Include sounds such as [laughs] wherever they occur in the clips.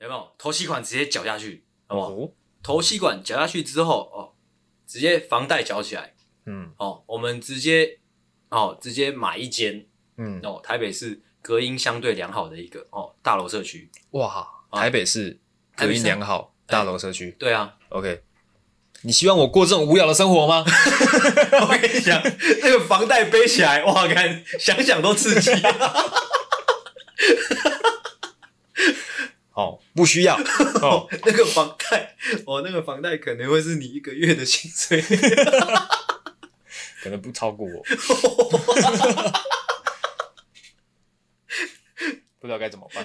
有没有？头期款直接缴下去，好不好？哦，头期款缴下去之后，哦，直接房贷缴起来，嗯哦，我们直接哦，直接买一间嗯，哦，台北市隔音相对良好的一个哦大楼社区。哇，台北市台北市隔音良好大楼社区对啊，，OK。你希望我过这种无聊的生活吗？[laughs] 我跟你讲，那个房贷背起来，哇，看想想都刺激。[laughs] 哦，不需要哦，[laughs] 那个房贷，哦，那个房贷可能会是你一个月的薪水。可能不超过我，[laughs] 不知道该怎么办。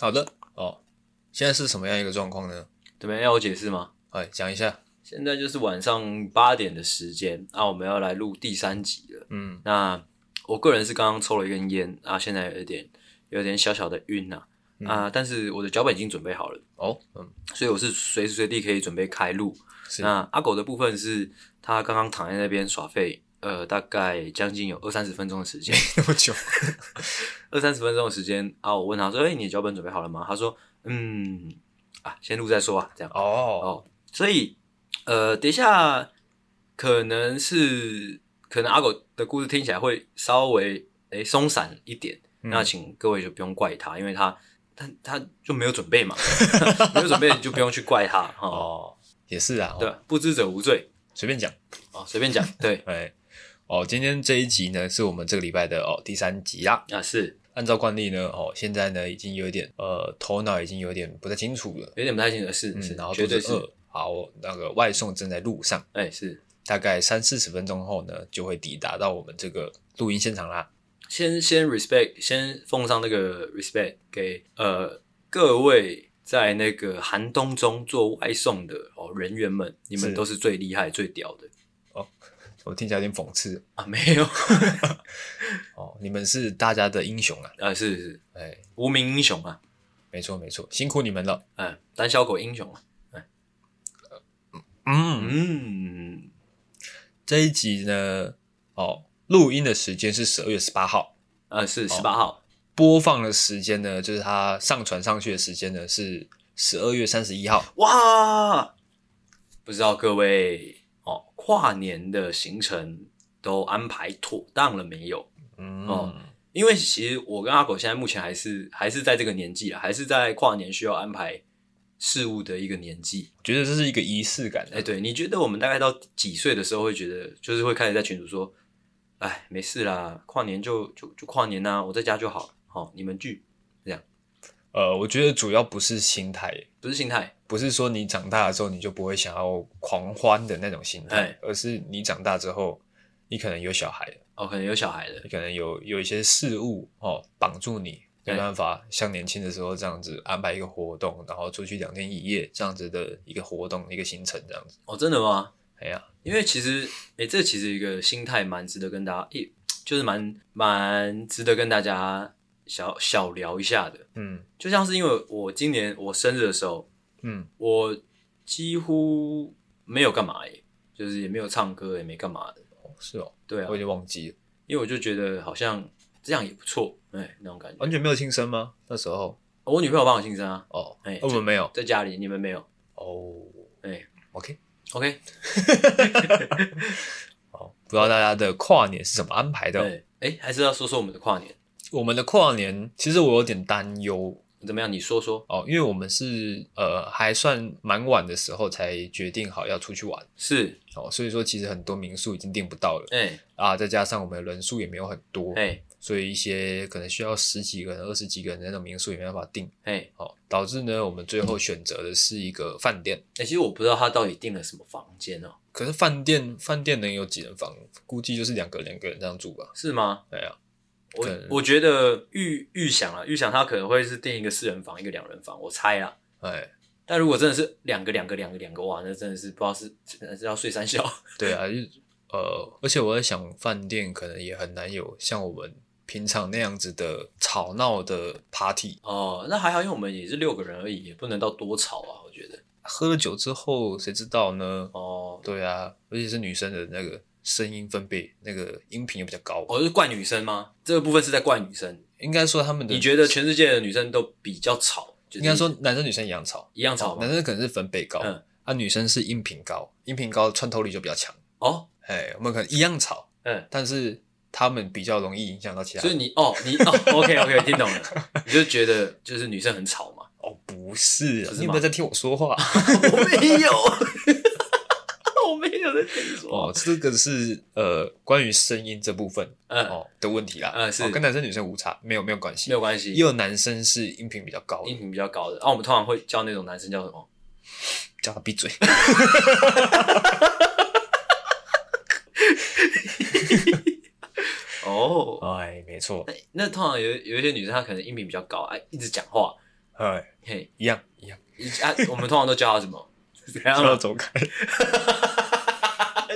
好的哦，现在是什么样一个状况呢？怎么样？要我解释吗？哎，讲一下。现在就是晚上八点的时间，那、啊、我们要来录第三集了。嗯那我个人是刚刚抽了一根烟啊，现在有一点有点小小的晕呐啊，但是我的脚本已经准备好了，哦，嗯，所以我是随时随地可以准备开录。那阿狗的部分是他刚刚躺在那边耍废，呃，大概将近有二三十分钟的时间，[laughs] 那么久。[laughs] 二三十分钟的时间啊，我问他说：“哎、欸，你的脚本准备好了吗？”他说：“嗯，啊，先录再说啊，这样。”哦哦，所以呃，等一下可能是可能阿狗的故事听起来会稍微诶松散一点，嗯那请各位就不用怪他，因为他他他就没有准备嘛，[laughs] 没有准备就不用去怪他。[laughs] 哦，哦，也是啊，对，不知者无罪随便讲。哦，随便讲，[laughs] 对哎，哦，今天这一集呢，是我们这个礼拜的哦第三集啦。啊，是按照惯例呢，哦，现在呢已经有点呃头脑已经有点不太清楚了，有点不太清楚，是嗯，是，然后绝对是，肚子饿。好，那个外送正在路上，哎是。大概三四十分钟后呢，就会抵达到我们这个录音现场啦。先先 respect，先奉上那个 respect 给呃各位在那个寒冬中做外送的哦人员们，你们都是最厉害、最屌的哦 [laughs] 我听起来有点讽刺啊！没有，[laughs] 哦，你们是大家的英雄啊！啊是是哎，无名英雄啊，没错没错，辛苦你们了。嗯，胆小狗英雄啊，嗯，嗯，这一集呢，哦，录音的时间是十二月十八号，呃是十八号，播放的时间呢，就是它上传上去的时间呢是十二月三十一号。哇，不知道各位哦跨年的行程都安排妥当了没有？嗯，哦因为其实我跟阿狗现在目前还是还是在这个年纪啊，还是在跨年需要安排事物的一个年纪。觉得这是一个仪式感。哎，对，你觉得我们大概到几岁的时候会觉得，就是会开始在群主说，哎，没事啦，跨年就就就跨年呐，我在家就好了。好，你们聚这样，呃，我觉得主要不是心态，不是心态，不是说你长大了之后你就不会想要狂欢的那种心态哎，而是你长大之后，你可能有小孩了，哦，可能有小孩的你，可能有有一些事物哦绑住你，没办法像年轻的时候这样子安排一个活动，然后出去两天一夜这样子的一个活动一个行程这样子。哦，真的吗？哎呀，因为其实，哎，这其实一个心态蛮值得跟大家，诶，就是蛮蛮值得跟大家小小聊一下的。嗯就像是因为我今年我生日的时候，嗯，我几乎没有干嘛耶，就是也没有唱歌，也没干嘛的。哦是哦，对啊我，有点忘记了，因为我就觉得好像这样也不错，哎，那种感觉。完全没有庆生吗？那时候我女朋友帮我庆生啊，哦，哎我们没有在家里，你们没有？哦哎，OK。，OK，[laughs] 好，不知道大家的跨年是怎么安排的？对，哎，还是要说说我们的跨年我们的跨年，其实我有点担忧怎么样？你说说。哦，因为我们是呃还算蛮晚的时候才决定好要出去玩是，哦，所以说其实很多民宿已经订不到了哎啊，再加上我们的人数也没有很多，哎所以一些可能需要十几个人、二十几个人的那种民宿也没办法订哎哦，导致呢我们最后选择的是一个饭店。哎，其实我不知道他到底订了什么房间哦，可是饭店饭店能有几人房？估计就是两个两个人这样住吧。是吗？对啊，我我觉得预预想啊，预想他可能会是订一个四人房，一个两人房，我猜啊。哎，[laughs] 但如果真的是两个两个两个两个哇，那真的是不知道是真的是要睡三觉。[laughs] 对啊，就呃，而且我在想，饭店可能也很难有像我们平常那样子的吵闹的 party 哦，那还好，因为我们也是六个人而已，也不能到多吵啊。我觉得喝了酒之后谁知道呢？哦，对啊，而且是女生的那个声音分贝，那个音频也比较高。哦，是怪女生吗？这个部分是在怪女生。应该说他们的，你觉得全世界的女生都比较吵？就是、应该说男生女生一样吵，一样吵、哦。男生可能是分贝高，嗯，啊，女生是音频高，音频高穿透力就比较强。哦，哎，我们可能一样吵，嗯，但是他们比较容易影响到其他人。所以你哦，你哦，[laughs] OK OK，听懂了，你就觉得就是女生很吵嘛？哦，不是，是你有没有在听我说话？[laughs] 我没有。[laughs] 我没有在听说哦，这个是呃关于声音这部分嗯哦的问题啦，嗯是、哦、跟男生女生无差，没有没有关系，没有关系。也有男生是音频比较高，音频比较高的，然、啊、后我们通常会叫那种男生叫什么？叫他闭嘴。哦，哎，没错。那通常有有一些女生，她可能音频比较高，哎，一直讲话，哎，嘿，一样一样。啊，我们通常都叫她什么？[laughs] 叫他走开，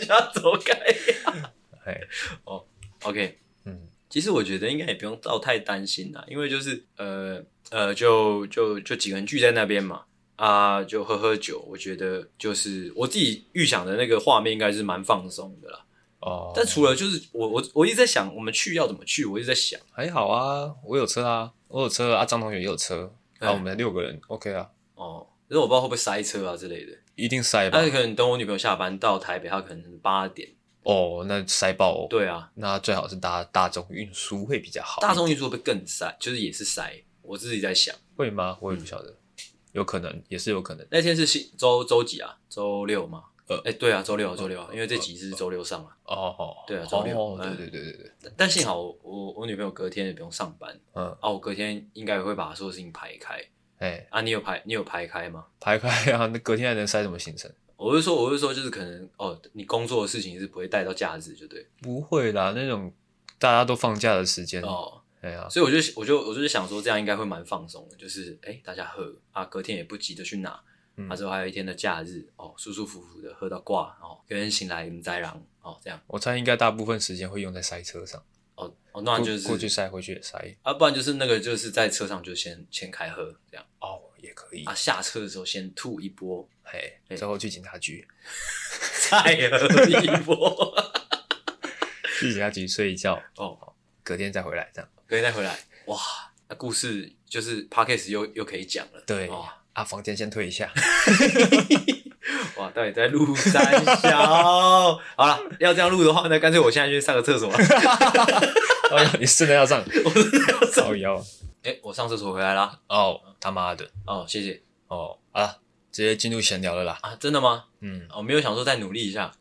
叫他走开。哎，哦，OK，嗯，其实我觉得应该也不用到太担心啦，因为就是呃呃，就就就几个人聚在那边嘛，啊，就喝喝酒。我觉得就是我自己预想的那个画面，应该是蛮放松的啦。哦，但除了就是我我我一直在想，我们去要怎么去？我一直在想，还好啊，我有车啊，我有车啊，张同学也有车，啊，我们六个人，OK 啊。哦，可是我不知道会不会塞车啊之类的。一定塞吧？他可能等我女朋友下班到台北，她可能八点哦，那塞爆哦。对啊，那最好是搭大众运输会比较好。大众运输会更塞？就是也是塞。我自己在想，会吗？我也不晓得，嗯、有可能，也是有可能。那天是星周周几啊？周六吗？呃，哎、欸，对啊，周六啊，周六啊，呃、因为这集是周六上嘛。哦哦，对啊，周六。哦，对对对对对。但幸好我我，女朋友隔天也不用上班，嗯，啊，我隔天应该会把所有事情排开。哎、欸，啊，你有排你有排开吗？排开啊，那隔天还能塞什么行程？我是说，我是说，就是可能哦，你工作的事情是不会带到假日，就对。不会啦，那种大家都放假的时间哦，哎呀，所以我就我就我就是想说，这样应该会蛮放松的，就是哎、欸，大家喝啊，隔天也不急着去拿，嗯、啊，之后还有一天的假日哦，舒舒服服的喝到挂哦，隔天醒来你再让哦，这样。我猜应该大部分时间会用在塞车上。哦哦，那就是过去塞，回去也塞啊，不然就是那个就是在车上就先先开喝这样哦。也可以啊，下车的时候先吐一波，嘿，之后去警察局 [laughs] 再喝一波，[laughs] 去警察局睡一觉 [laughs] 哦，隔天再回来，这样隔天再回来，哇，那故事就是 Podcast 又又可以讲了，对，啊，房间先退一下，[laughs] 哇，到底在录三小？[laughs] 好了，要这样录的话，那干脆我现在去上个厕所。[laughs] 哦，你真的要上？我真的要上腰。哎、欸，我上厕所回来啦！哦，他妈的！哦，谢谢。哦，啊，直接进入闲聊了啦！啊，真的吗？嗯，我没有想说再努力一下。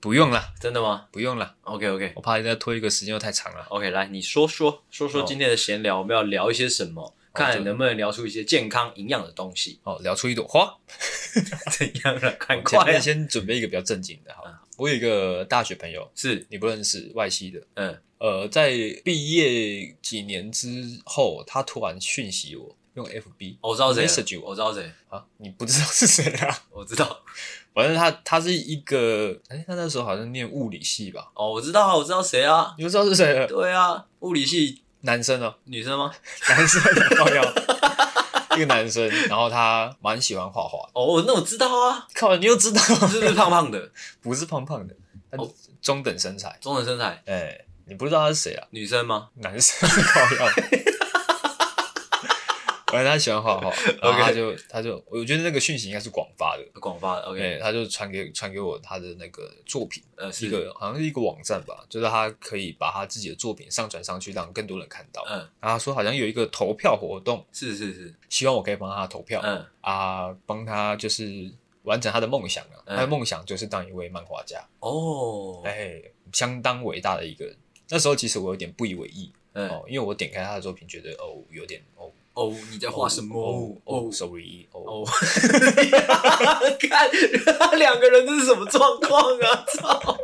不用了，真的吗？不用了。OK OK，我怕你再拖一个时间又太长了。OK，来，你说说说说今天的闲聊，哦、我们要聊一些什么？看能不能聊出一些健康营养的东西。哦，聊出一朵花？[laughs] 怎样了？快快、啊！先准备一个比较正经的，好。嗯、我有一个大学朋友，是你不认识，外系的。嗯。呃，在毕业几年之后，他突然讯息我用 FB，我知道谁，message 我，我知道谁啊？你不知道是谁啊？[laughs] 我知道，反正他他是一个，哎，他那时候好像念物理系吧？哦，我知道，我知道谁啊？你不知道是谁了？对啊，物理系男生哦，女生吗？[laughs] 男生，靠腰，一个男生，然后他蛮喜欢画画。哦，那我知道啊，靠，你又知道，是不是胖胖的？不是胖胖的，哦，中等身材，中等身材，哎。你不知道他是谁啊？女生吗？男生，靠腰。反正他喜欢画画，然后他就.他就，我觉得那个讯息应该是广发的，广发的。OK，他就传给传给我他的那个作品，呃，是一个好像是一个网站吧，就是他可以把他自己的作品上传上去，让更多人看到。嗯，然后他说好像有一个投票活动，是是是，希望我可以帮他投票，嗯啊，帮他就是完成他的梦想啊，嗯、他的梦想就是当一位漫画家。哦，哎，相当伟大的一个人。那时候其实我有点不以为意，嗯、哦，因为我点开他的作品，觉得哦，有点哦哦，你在画什么？哦哦，sorry，哦，哦。[laughs] 看 [laughs] 两个人这是什么状况啊？操！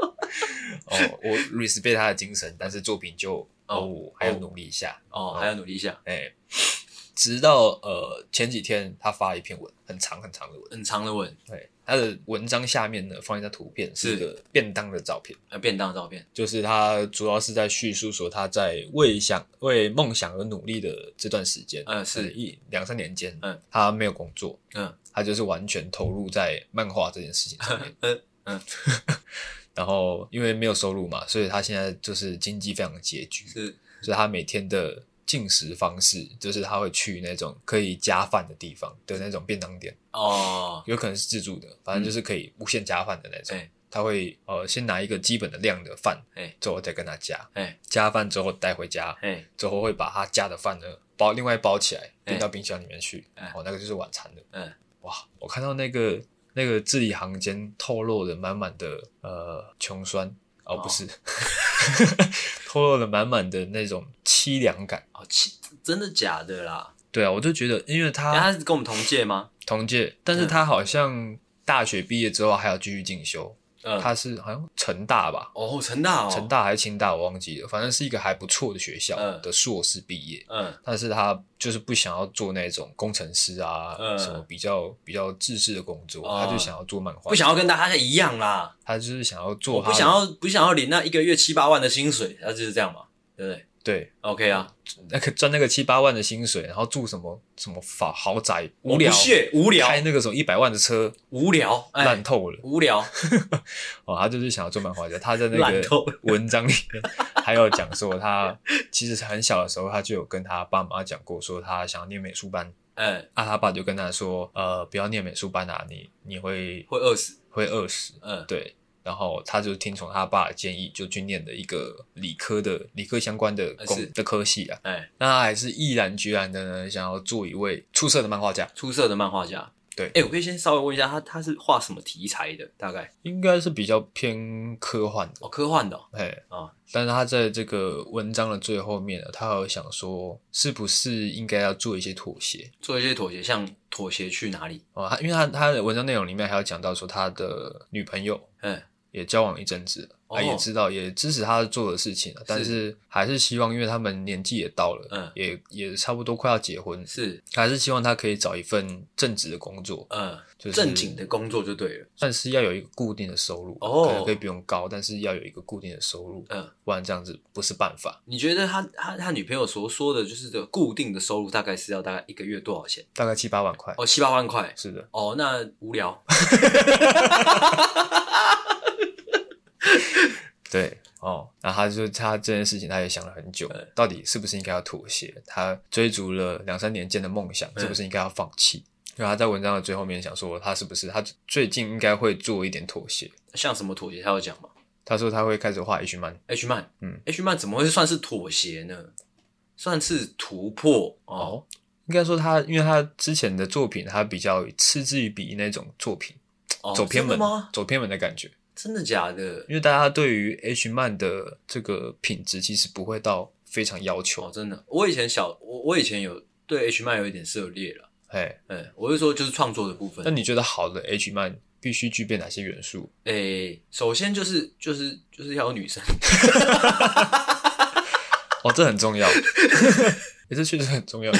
哦，我 respect 他的精神，但是作品就哦，还要努力一下，哦，还要努力一下，哎，直到呃前几天，他发了一篇文，很长很长的文，很长的文。对，他的文章下面呢放一张图片，是一个便当的照片。呃，便当的照片，就是他主要是在叙述说他在为想为梦想而努力的这段时间。嗯，是一两三年间，嗯，他没有工作，嗯，他就是完全投入在漫画这件事情上面。[laughs] 嗯嗯。然后因为没有收入嘛，所以他现在就是经济非常拮据。是。所以他每天的进食方式，就是他会去那种可以加饭的地方的那种便当店哦，有可能是自助的，反正就是可以无限加饭的那种。嗯、他会呃先拿一个基本的量的饭，哎，之后再跟他加，哎，加饭之后带回家，哎，之后会把他加的饭呢包另外包起来，丢到冰箱里面去，哦，那个就是晚餐的。嗯，哇，我看到那个那个字里行间透露的满满的呃穷酸。哦，不是，[laughs] 透露了满满的那种凄凉感。哦，凄，真的假的啦？对啊，我就觉得，因为他他是跟我们同届吗？同届，但是他好像大学毕业之后还要继续进修。嗯，他是好像成大吧？哦，成大哦，成大还是清大，我忘记了，反正是一个还不错的学校的硕士毕业。嗯，但是他就是不想要做那种工程师啊，嗯、什么比较比较制式的工作，嗯、他就想要做漫画，不想要跟大家一样啦。他就是想要做，不想要不想要领那一个月七八万的薪水，他就是这样嘛，对不对？对，OK 啊，那个赚那个七八万的薪水，然后住什么什么法豪宅，无聊，无聊，开那个什么一百万的车，无聊，烂、欸、透了，无聊。[laughs] 哦，他就是想要做漫画家。他在那个文章里面还有讲说，他其实很小的时候，他就有跟他爸妈讲过，说他想要念美术班。嗯，啊，他爸就跟他说，呃，不要念美术班啊，你你会会饿死，会饿死。嗯，对。然后他就听从他爸的建议，就去念了一个理科的理科相关的工的科系啊。哎，那他还是毅然决然的呢，想要做一位出色的漫画家。出色的漫画家，对。哎，我可以先稍微问一下，他他是画什么题材的？大概应该是比较偏科幻的哦，科幻的。哎啊，但是他在这个文章的最后面呢，他有想说，是不是应该要做一些妥协？做一些妥协，像妥协去哪里？哦，他因为他他的文章内容里面还有讲到说，他的女朋友，嗯。也交往一阵子了，他、哦、也知道，也支持他做的事情了，但是。还是希望，因为他们年纪也到了，嗯，也也差不多快要结婚，是，还是希望他可以找一份正职的工作，嗯，就是正经的工作就对了，但是要有一个固定的收入，哦，可能可以不用高，但是要有一个固定的收入，嗯，不然这样子不是办法。你觉得他他他女朋友所说的就是这固定的收入大概是要大概一个月多少钱？大概七八万块，哦，七八万块，是的，哦，那无聊。[laughs] [laughs] 对 [laughs] 哦，然后他就他这件事情，他也想了很久，到底是不是应该要妥协？他追逐了两三年间的梦想，是不是应该要放弃？因为他在文章的最后面想说，他是不是他最近应该会做一点妥协？像什么妥协？他有讲吗？他说他会开始画 H 漫，H 漫，嗯，H 漫怎么会算是妥协呢？算是突破哦。哦应该说他，因为他之前的作品，他比较嗤之以鼻那种作品，哦、走偏门？走偏门的感觉。真的假的？因为大家对于 H 漫的这个品质其实不会到非常要求。哦，真的，我以前小我我以前有对 H 漫有一点涉猎了。哎哎，我是说就是创作的部分。那你觉得好的 H 漫必须具备哪些元素？哎，首先就是就是就是要有女生。哦，这很重要。[laughs] 也这确实很重要。[laughs]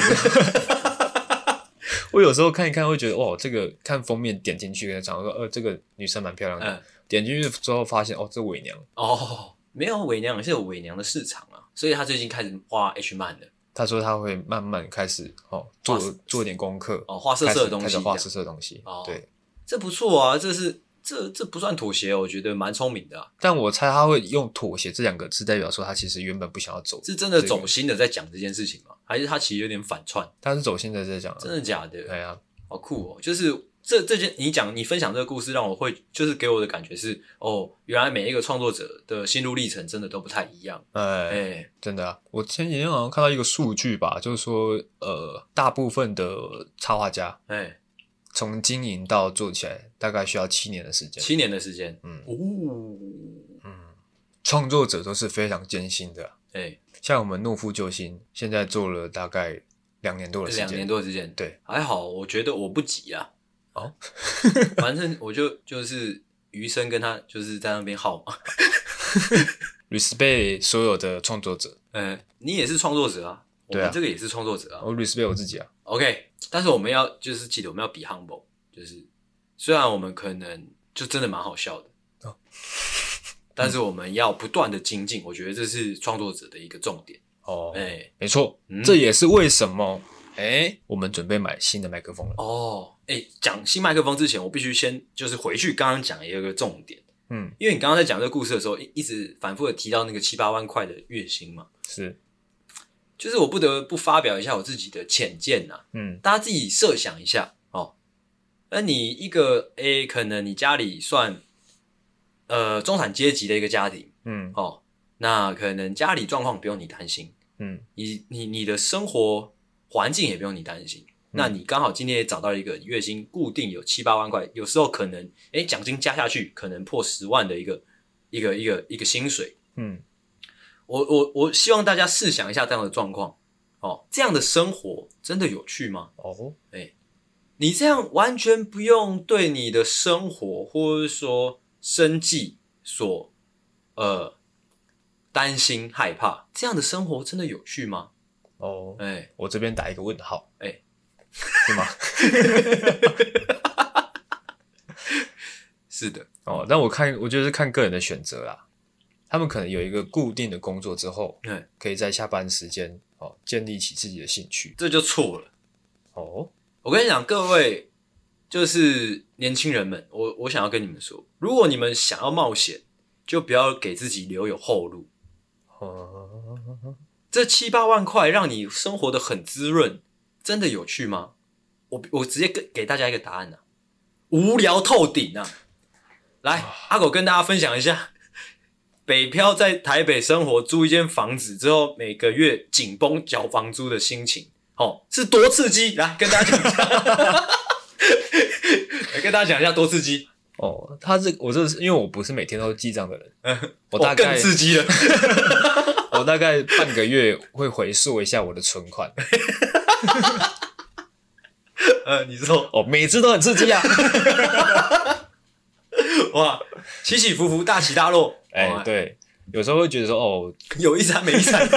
我有时候看一看，会觉得哇，这个看封面点进去，跟他讲说，呃，这个女生蛮漂亮的。嗯点进去之后发现哦，这伪娘哦，没有伪娘，是有伪娘的市场啊，所以他最近开始画 H 漫的。他说他会慢慢开始哦，做做点功课哦，画色色的东西，开始画色色的东西。哦，对，这不错啊，这是这这不算妥协，我觉得蛮聪明的啊。但我猜他会用妥协这两个字，代表说他其实原本不想要走，是真的走心的在讲这件事情吗？还是他其实有点反串？他是走心的在讲，真的假的？对啊，好酷哦，就是。这这件你讲你分享这个故事，让我会就是给我的感觉是哦，原来每一个创作者的心路历程真的都不太一样。哎，哎真的啊！我前几天好像看到一个数据吧，就是说呃，大部分的插画家，哎，从经营到做起来，大概需要七年的时间。七年的时间，嗯，哦，嗯，创作者都是非常艰辛的。哎，像我们诺夫救星，现在做了大概两年多的时间，两年多的时间，对，还好，我觉得我不急啊。哦，[laughs] 反正我就就是余生跟他就是在那边耗嘛。[laughs] respect 所有的创作者，嗯，你也是创作者啊，我们这个也是创作者啊，我 respect 我自己啊。OK，但是我们要就是记得我们要 be humble，就是虽然我们可能就真的蛮好笑的，哦、但是我们要不断的精进，我觉得这是创作者的一个重点。哦，哎、欸，没错、嗯，这也是为什么哎、欸，我们准备买新的麦克风了。哦，讲新麦克风之前，我必须先就是回去刚刚讲也有个重点。嗯，因为你刚刚在讲这个故事的时候，一一直反复的提到那个七八万块的月薪嘛，是，就是我不得不发表一下我自己的浅见呐，嗯，大家自己设想一下哦，那你一个 A，可能你家里算呃中产阶级的一个家庭，嗯，哦，那可能家里状况不用你担心，嗯，你你你的生活环境也不用你担心。那你刚好今天也找到一个月薪固定有七八万块，有时候可能诶奖金加下去可能破十万的一个一个一个一个薪水。嗯，我我我希望大家试想一下这样的状况哦，这样的生活真的有趣吗？哦，诶，你这样完全不用对你的生活或者说生计所呃担心害怕，这样的生活真的有趣吗？哦，诶，我这边打一个问号，诶。是吗？[laughs] 是的哦，但我看，我觉得是看个人的选择啦。他们可能有一个固定的工作之后，对，可以在下班时间哦建立起自己的兴趣，这就错了。哦，我跟你讲，各位就是年轻人们，我我想要跟你们说，如果你们想要冒险，就不要给自己留有后路。哦，这七八万块让你生活得很滋润。真的有趣吗？我我直接给给大家一个答案啊，无聊透顶啊！来，阿狗跟大家分享一下，北漂在台北生活，租一间房子之后，每个月紧绷缴房租的心情，哦，是多刺激！来跟大家讲一下，[laughs] 来跟大家讲一下多刺激哦。他这我这是因为我不是每天都记账的人，嗯，[laughs] 我大概、哦、更刺激了，[laughs] 我大概半个月会回溯一下我的存款。[laughs] 呃，你说哦，每次都很刺激啊！[laughs] 哇，起起伏伏，大起大落。哎、欸，对，有时候会觉得说，哦，[laughs] 有一餐没一餐。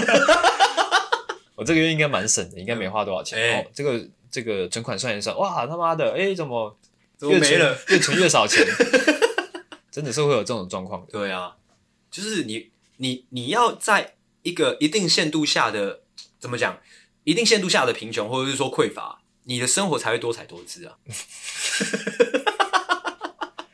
我这个月应该蛮省的，应该没花多少钱。欸、哦，这个这个存款算一算，哇，他妈的，哎、欸，怎么越存越存越少钱？真的是会有这种状况。对啊，就是你你你要在一个一定限度下的，怎么讲？一定限度下的贫穷，或者是说匮乏，你的生活才会多彩多姿啊。[laughs]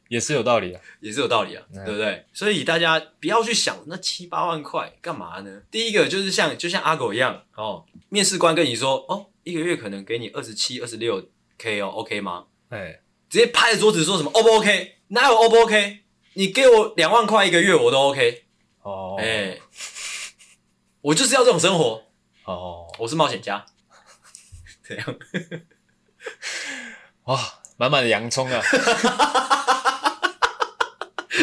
也是有道理啊，也是有道理啊，对不对？所以大家不要去想那七八万块干嘛呢？第一个就是像就像阿狗一样哦，面试官跟你说哦，一个月可能给你二十七、二十六 K 哦，OK 吗？哎，直接拍着桌子说什么 O 不 OK？哪有 O 不 OK？你给我两万块一个月我都 OK。哦，哎，我就是要这种生活。哦，我是冒险家，[laughs] 这样，[laughs] 哇，满满的洋葱啊！[laughs]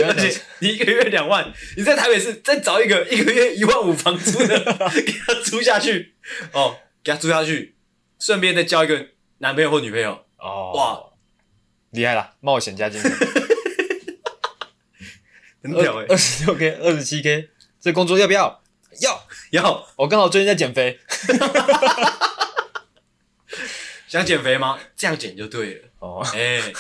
而且你一个月两万，你在台北市再找一个一个月一万五房租的，给他租下去，哦，给他租下去，顺便再交一个男朋友或女朋友，哦，哇，厉害了，冒险家精神，很屌哎，二十六 K，二十七 K，这工作要不要？要要，[laughs] 我刚好最近在减肥，[laughs] 想减肥吗？这样减就对了。哦，哎、欸，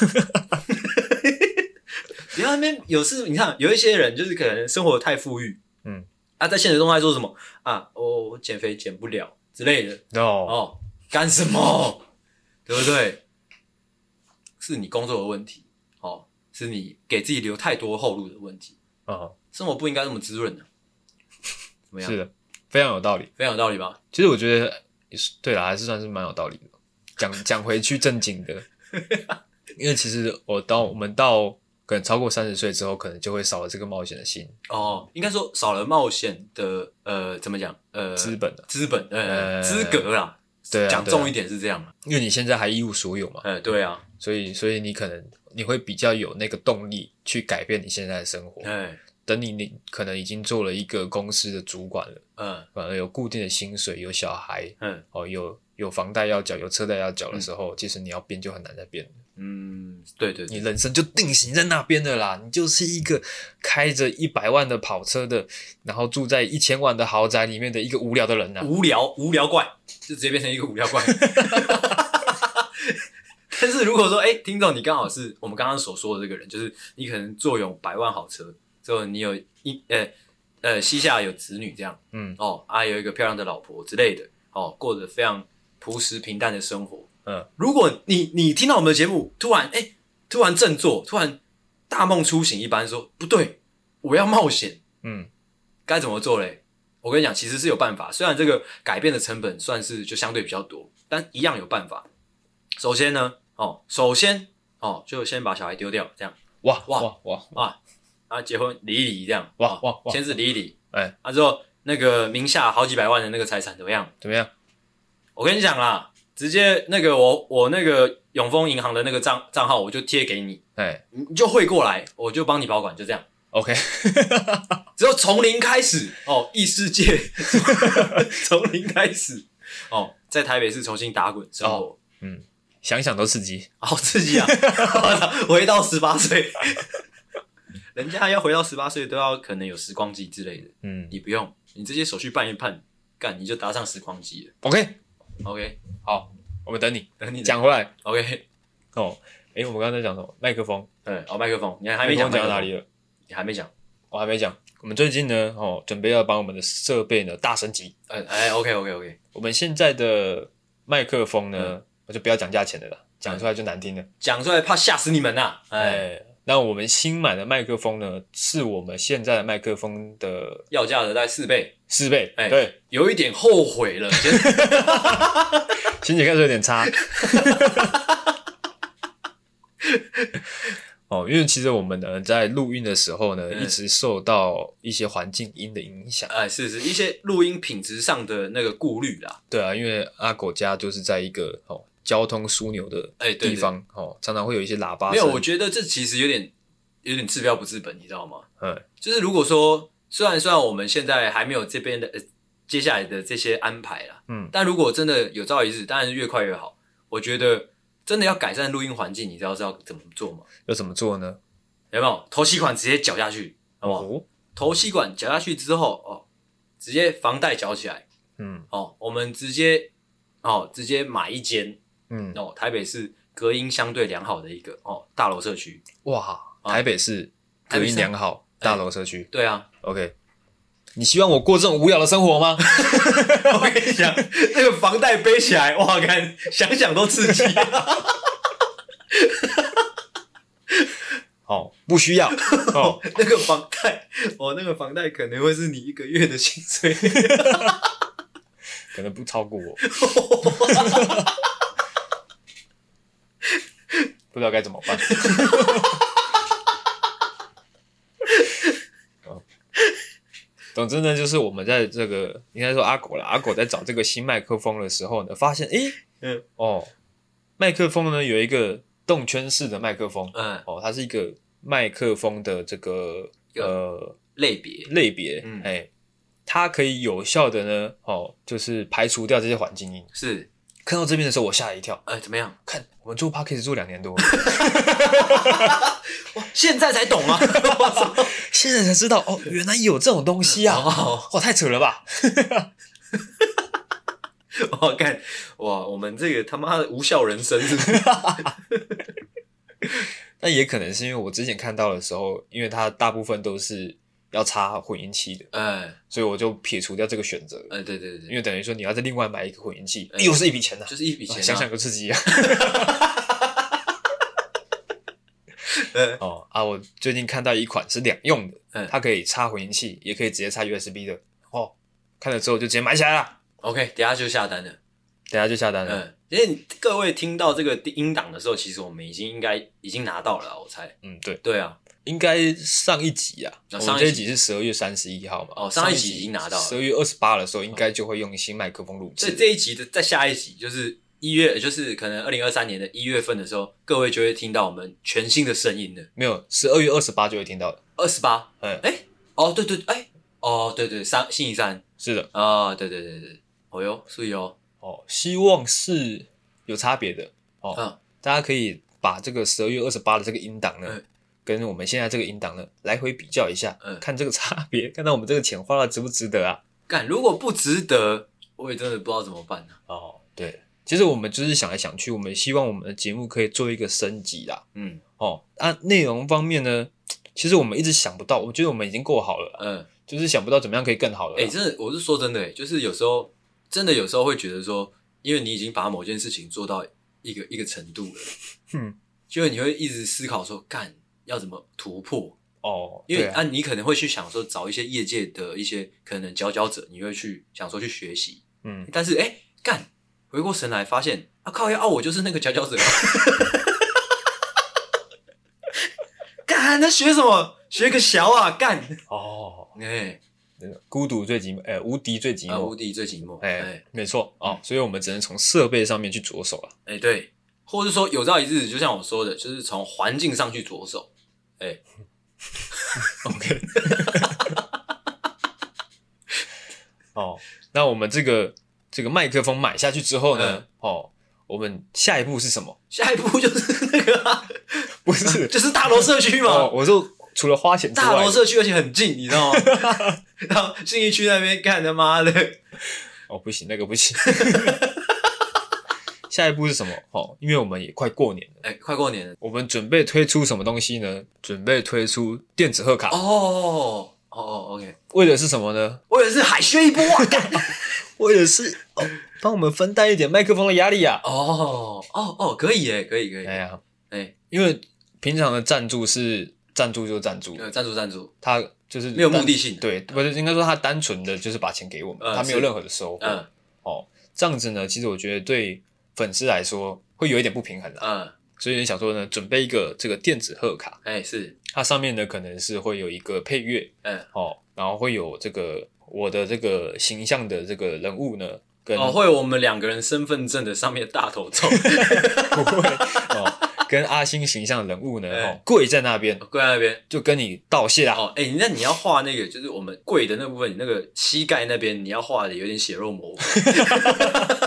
你看那边有事，你看有一些人就是可能生活太富裕，嗯，啊，在现实中在说什么啊？我我减肥减不了之类的。哦哦，干什么？[laughs] 对不对？是你工作的问题，哦，是你给自己留太多后路的问题。哦，生活不应该那么滋润的。怎么样是的，非常有道理，非常有道理吧？其实我觉得也是对啦，还是算是蛮有道理的。讲 [laughs] 讲回去正经的，因为其实我到我们到可能超过三十岁之后，可能就会少了这个冒险的心。哦，应该说少了冒险的呃，怎么讲？呃，资本的，资本，呃，资格啦。对啊，讲重一点是这样。因为你现在还一无所有嘛。呃，对啊，所以所以你可能你会比较有那个动力去改变你现在的生活。哎。等你你可能已经做了一个公司的主管了，嗯，反而有固定的薪水，有小孩，嗯，哦，有有房贷要缴，有车贷要缴的时候，嗯，其实你要变就很难再变了。嗯，对对，对，你人生就定型在那边的啦。你就是一个开着一百万的跑车的，然后住在一千万的豪宅里面的一个无聊的人呐，无聊无聊怪，就直接变成一个无聊怪。[laughs] 但是如果说，哎、欸，听众你刚好是我们刚刚所说的这个人，就是你可能坐拥百万豪车，之后你有一呃呃膝下有子女这样，嗯哦啊有一个漂亮的老婆之类的，哦过着非常朴实平淡的生活，嗯，如果你你听到我们的节目，突然哎、欸、突然振作，突然大梦初醒一般说不对，我要冒险，嗯，该怎么做嘞？我跟你讲，其实是有办法，虽然这个改变的成本算是就相对比较多，但一样有办法。首先呢。哦，首先哦，就先把小孩丢掉，这样哇哇哇哇啊，啊，结婚离一离这样哇哇哇，先是离一离，哎，啊之后那个名下好几百万的那个财产怎么样？怎么样？我跟你讲啦，直接那个我我那个永丰银行的那个账账号我就贴给你，哎，你就汇过来，我就帮你保管，就这样，OK，[laughs] 只有从零开始哦，异世界 [laughs] 从零开始哦，在台北市重新打滚生活，哦、嗯。想想都刺激，好刺激啊！[laughs] 回到十八岁，人家要回到十八岁都要可能有时光机之类的。嗯，你不用，你这些手续办一办，干你就搭上时光机了。OK，OK，好，我们等你，等你讲回来。OK，哦，哎，我们刚才在讲什么？麦克风，对，哦，麦克风，你还还没讲讲到哪里了？你还没讲，我还没讲。我们最近呢，哦，准备要把我们的设备呢大升级。哎哎，OK，OK，OK，我们现在的麦克风呢？我就不要讲价钱的了，讲出来就难听了，讲出来怕吓死你们呐、啊！哎，那我们新买的麦克风呢，是我们现在的麦克风的要价的大概四倍，四倍，哎，对，有一点后悔了，心情 [laughs] 开始有点差。[laughs] 哦，因为其实我们呢在录音的时候呢，嗯、一直受到一些环境音的影响，哎，是是，一些录音品质上的那个顾虑啦。对啊，因为阿狗家就是在一个哦交通枢纽的哎地方，哦，常常会有一些喇叭声。没有，我觉得这其实有点有点治标不治本，你知道吗？嗯，就是如果说虽然虽然我们现在还没有这边的、呃、接下来的这些安排啦，嗯，但如果真的有朝一日，当然是越快越好。我觉得。真的要改善录音环境，你知道是要怎么做吗？要怎么做呢？有没有头吸管直接搅下去，好不好？哦、头吸管搅下去之后，哦，直接房贷搅起来，嗯，哦，我们直接，哦，直接买一间，嗯，哦，台北市隔音相对良好的一个哦大楼社区，哇，台北市隔音良好大楼社区，对啊，OK。你希望我过这种无聊的生活吗？[laughs] 我跟你讲，那个房贷背起来，哇，看想想都刺激。[laughs] 哦，不需要。[laughs] 哦，那个房贷，哦，那个房贷可能会是你一个月的薪水，可能不超过我。[laughs] 不知道该怎么办。[laughs] 总之呢，就是我们在这个应该说阿狗了，阿狗在找这个新麦克风的时候呢，发现诶，嗯，哦，麦克风呢有一个动圈式的麦克风，嗯，哦，它是一个麦克风的这个呃类别。类别，嗯，哎，它可以有效的呢，哦，就是排除掉这些环境音。是，看到这边的时候，我吓了一跳，哎，怎么样？看我们做 Podcast 做两年多。[laughs] 现在才懂啊！[laughs] 现在才知道哦，原来有这种东西啊！哇，太扯了吧！[laughs] 我看哇，我们这个他妈的无效人生是不是？那也可能是因为我之前看到的时候，因为它大部分都是要插混音器的，哎，所以我就撇除掉这个选择。哎，对对对，因为等于说你要再另外买一个混音器，又是一笔钱呢，就是一笔钱，想想就刺激啊！[laughs] 哦啊！我最近看到一款是两用的，嗯，它可以插混音器，也可以直接插 USB 的。哦，看了之后就直接买起来了。OK，等下就下单了，等下就下单了。嗯，因为各位听到这个音档的时候，其实我们已经应该已经拿到了，我猜。嗯，对，对啊，应该上一集啊，上一集是十二月三十一号嘛。哦，上一集已经拿到了，十二月二十八的时候应该就会用新麦克风录制。所以这一集的在下一集就是。一月就是可能二零二三年的一月份的时候，各位就会听到我们全新的声音了。没有，十二月二十八就会听到的。二十八，哎哎，哦对对，哎哦对对，三星期三，是的啊，对对对对，哦哟，所以哦，哦，希望是有差别的哦。嗯，大家可以把这个十二月二十八的这个音档呢，跟我们现在这个音档呢来回比较一下，嗯，看这个差别，看到我们这个钱花了值不值得啊？干，如果不值得。我也真的不知道怎么办呢、啊。哦，对，其实我们就是想来想去，我们希望我们的节目可以做一个升级啦。嗯，哦，按、啊、内容方面呢，其实我们一直想不到，我觉得我们已经够好了。嗯，就是想不到怎么样可以更好了。哎、欸，真的，我是说真的，就是有时候真的有时候会觉得说，因为你已经把某件事情做到一个一个程度了，嗯，就你会一直思考说，干要怎么突破。哦，因为啊，啊，你可能会去想说找一些业界的一些可能佼佼者，你会去想说去学习，嗯，但是哎，干回过神来发现啊靠呀啊，我就是那个佼佼者，[laughs] 干那学什么？学个小啊干哦，[laughs] 哎，孤独最寂寞，哎，无敌最寂寞，啊、无敌最寂寞，哎，哎没错哦，所以我们只能从设备上面去着手了，哎，对，或者说有朝一日，就像我说的，就是从环境上去着手，哎。[laughs] OK，哦，[laughs] 那我们这个这个麦克风买下去之后呢？嗯、哦，我们下一步是什么？下一步就是那个、啊，[laughs] 不是，就是大楼社区嘛、哦。我就除了花钱，大楼社区而且很近，你知道吗？然后信义区那边干他妈的，哦，不行，那个不行。下一步是什么？哦，因为我们也快过年了，哎、欸，快过年了，我们准备推出什么东西呢？准备推出电子贺卡。哦哦哦，OK，为的是什么呢？为的是海削一波啊！[laughs] 为的是哦，帮我们分担一点麦克风的压力啊！哦哦哦，可以耶，可以可以。哎呀，哎，因为平常的赞助是赞助就赞助，赞助赞助，他就是没有目的性，对，不是应该说他单纯的就是把钱给我们，嗯、他没有任何的收获。嗯，哦，这样子呢，其实我觉得对。粉丝来说会有一点不平衡的，嗯，所以想说呢，准备一个这个电子贺卡，哎，是。它上面呢可能是会有一个配乐，嗯，哦，然后会有这个我的这个形象的这个人物呢，跟哦，会有我们两个人身份证的上面的大头照，[laughs] 不会哦，跟阿星形象的人物呢，哦，跪在那边，跪在那边。就跟你道谢啦，哦，哎，那你要画那个就是我们跪的那部分，你那个膝盖那边你要画的有点血肉模糊。[laughs]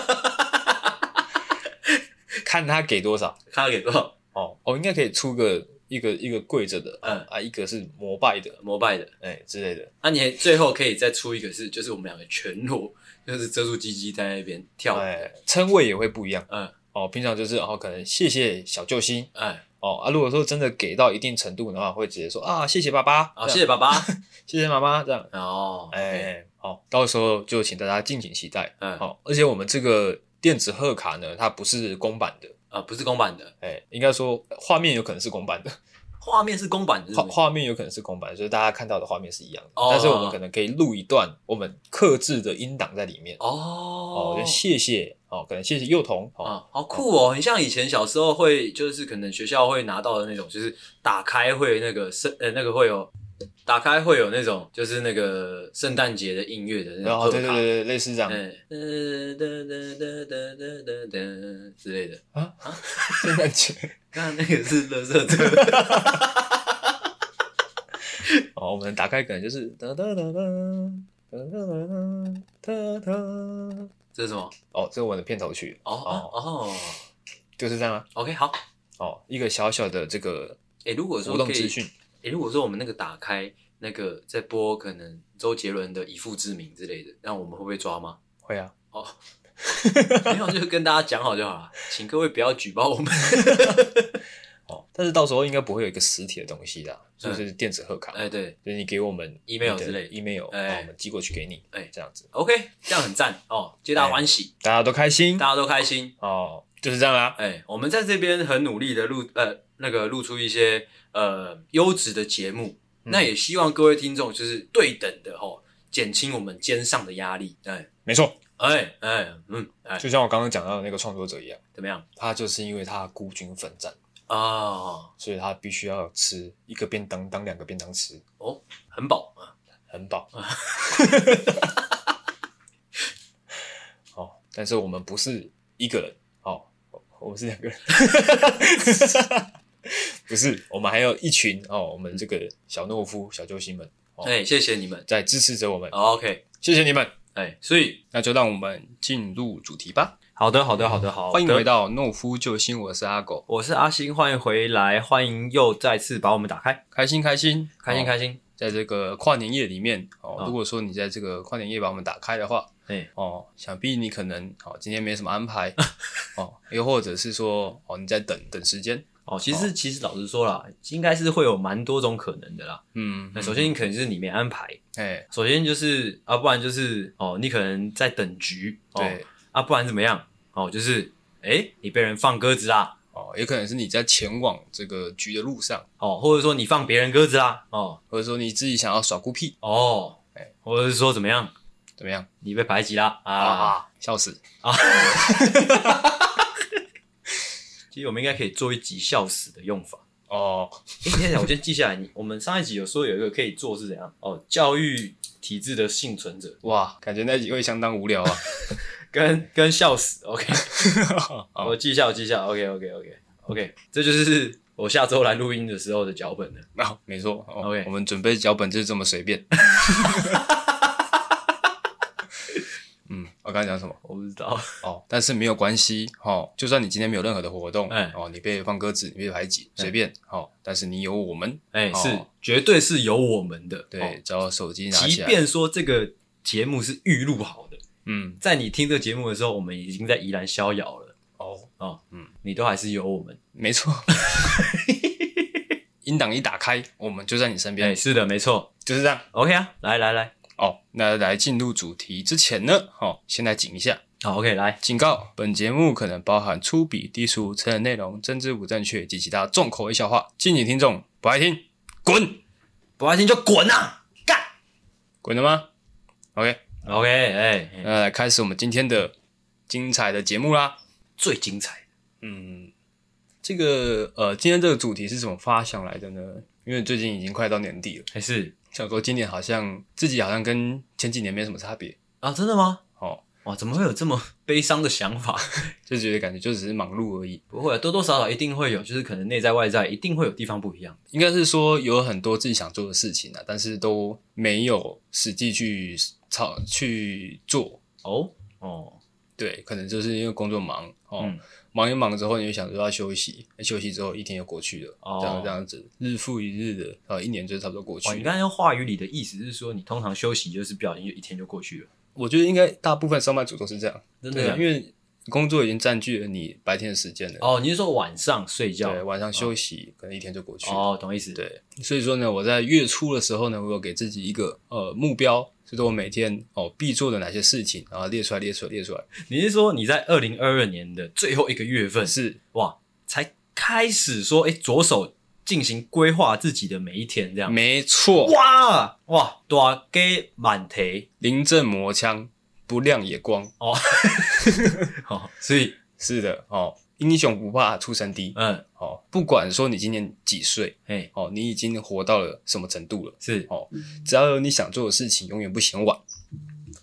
看他给多少，看他给多少？哦哦，应该可以出个一个一个跪着的，嗯。啊，一个是膜拜的，膜拜的，哎、欸、之类的。那、啊、你最后可以再出一个是，就是我们两个全裸，[laughs] 就是遮住鸡鸡在那边跳，哎，称谓也会不一样，嗯。哦，平常就是哦，可能谢谢小救星，哎哦啊，如果说真的给到一定程度的话，会直接说啊，谢谢爸爸。啊，谢谢爸爸，[laughs] 谢谢妈妈，这样。哦，哎、欸、好、哦，到时候就请大家敬请期待，嗯。好、哦，而且我们这个。电子贺卡呢，它不是公版的啊，不是公版的，哎、欸，应该说画面有可能是公版的，[laughs] 画面是公版的，画画面有可能是公版的，就是大家看到的画面是一样的，哦、但是我们可能可以录一段我们刻制的音档在里面，哦，哦，就谢谢，哦，可能谢谢幼童，哦、啊，好酷哦，很像以前小时候会，就是可能学校会拿到的那种，就是打开会那个是呃那个会有。打开会有那种，就是那个圣诞节的音乐的那种，哦，对对对，类似这样，嗯，哒哒哒哒哒哒哒之类的。啊？啊，[laughs] 圣诞节，[laughs] 刚刚那个是垃圾车，[laughs] 哦，我们打开可能就是哒哒哒哒哒哒哒哒，这是什么？哦，这是我的片头曲，哦哦哦，就是这样啊？OK，好，哦，一个小小的这个，哎，如果说活动资讯。诶，如果说我们那个打开那个在播可能周杰伦的《以父之名》之类的，那我们会不会抓吗？会啊。哦，没有，就跟大家讲好就好了，请各位不要举报我们。[laughs] 哦，但是到时候应该不会有一个实体的东西的，就是电子贺卡。哎，对，就是你给我们 email 之类，email，哎，我们寄过去给你。哎，这样子，OK，这样很赞哦，皆大欢喜，大家都开心，大家都开心哦，就是这样啦。哎，我们在这边很努力的录，呃，那个录出一些。呃，优质的节目，嗯、那也希望各位听众就是对等的吼，减轻我们肩上的压力。哎，没错，哎哎嗯，哎，就像我刚刚讲到的那个创作者一样，怎么样？他就是因为他孤军奋战。啊，哦、所以他必须要吃一个便当当两个便当吃。哦，很饱。啊，很饱。[laughs] 哦，但是我们不是一个人，哦，我们是两个人。[laughs] [laughs] 不是，我们还有一群哦，我们这个小懦夫、小救星们，哎、哦，谢谢你们在支持着我们。哦、OK，谢谢你们。哎，所以那就让我们进入主题吧。好的，好的，好的，好。欢迎回到懦夫救星，我是阿狗，我是阿星，欢迎回来，欢迎又再次把我们打开，开心，开心，开心，开心。在这个跨年夜里面哦，如果说你在这个跨年夜把我们打开的话，对哦，想必你可能哦今天没什么安排 [laughs] 哦，又或者是说哦你在等等时间哦。其实、哦、其实老实说啦，应该是会有蛮多种可能的啦。嗯，那首先你可能就是你没安排，哎，首先就是啊，不然就是哦你可能在等局，哦、对啊，不然怎么样哦，就是哎你被人放鸽子啦。哦，也可能是你在前往这个局的路上，哦，或者说你放别人鸽子啦，哦，或者说你自己想要耍孤僻，哦，哎，或者是说怎么样，怎么样，你被排挤啦，啊，啊笑死啊！[laughs] 其实我们应该可以做一集笑死的用法哦。哎，等下，我先记下来。你我们上一集有说有一个可以做是怎样？哦，教育体制的幸存者。哇，感觉那集会相当无聊啊。[laughs] 跟跟笑死，OK，[laughs] 我记下，我记下，OK，OK，OK，OK，这就是我下周来录音的时候的脚本了。啊，没错，OK，我们准备脚本就是这么随便。[laughs] 嗯，我刚才讲什么？我不知道。哦，但是没有关系，哦，就算你今天没有任何的活动，哎，哦，你被放鸽子，你被排挤，随便，哦，但是你有我们，哎，是绝对是有我们的，对，只要手机拿起来，即便说这个节目是预录好的。嗯，在你听这个节目的时候，我们已经在宜兰逍遥了。哦哦，嗯，你都还是有我们，没错。[laughs] 音档一打开，我们就在你身边。哎，是的，没错，就是这样。OK 啊，来来来，哦，那来进入主题之前呢，哦，先来警一下。好，OK，来警告，本节目可能包含粗鄙、低俗、成人内容、政治不正确及其他重口味笑话，敬请听众不爱听滚，不爱听就滚啊，干，滚了吗？OK。OK，哎，那来开始我们今天的精彩的节目啦，最精彩。嗯，这个呃，今天这个主题是怎么发想来的呢？因为最近已经快到年底了，还是想说今年好像自己好像跟前几年没什么差别啊？真的吗？哦，哇，怎么会有这么 [laughs] 悲伤的想法？[laughs] 就觉得感觉就只是忙碌而已。不会，多多少少一定会有，就是可能内在外在一定会有地方不一样。应该是说有很多自己想做的事情啊，但是都没有实际去。操，去做哦哦，对，可能就是因为工作忙哦，嗯、忙一忙之后，你就想说要休息，休息之后一天又过去了，哦、这样这样子，日复一日的，呃一年就差不多过去了。你刚才用话语里的意思是说，你通常休息就是不小心就一天就过去了？我觉得应该大部分上班族都是这样，真的，因为工作已经占据了你白天的时间了。哦，你是说晚上睡觉？对，晚上休息，哦、可能一天就过去了。哦，懂意思？对，所以说呢，我在月初的时候呢，我有给自己一个呃目标。就是我每天哦必做的哪些事情，然后列出来，列出来，列出来。你是说你在二零二二年的最后一个月份是哇，才开始说哎，着手进行规划自己的每一天这样？没错。哇哇，大鸡满蹄，临阵磨枪，不亮也光哦。好，[laughs] 所以是的哦。英雄不怕出身低，嗯，哦，不管说你今年几岁，哎，哦，你已经活到了什么程度了，是，哦，只要有你想做的事情，永远不嫌晚。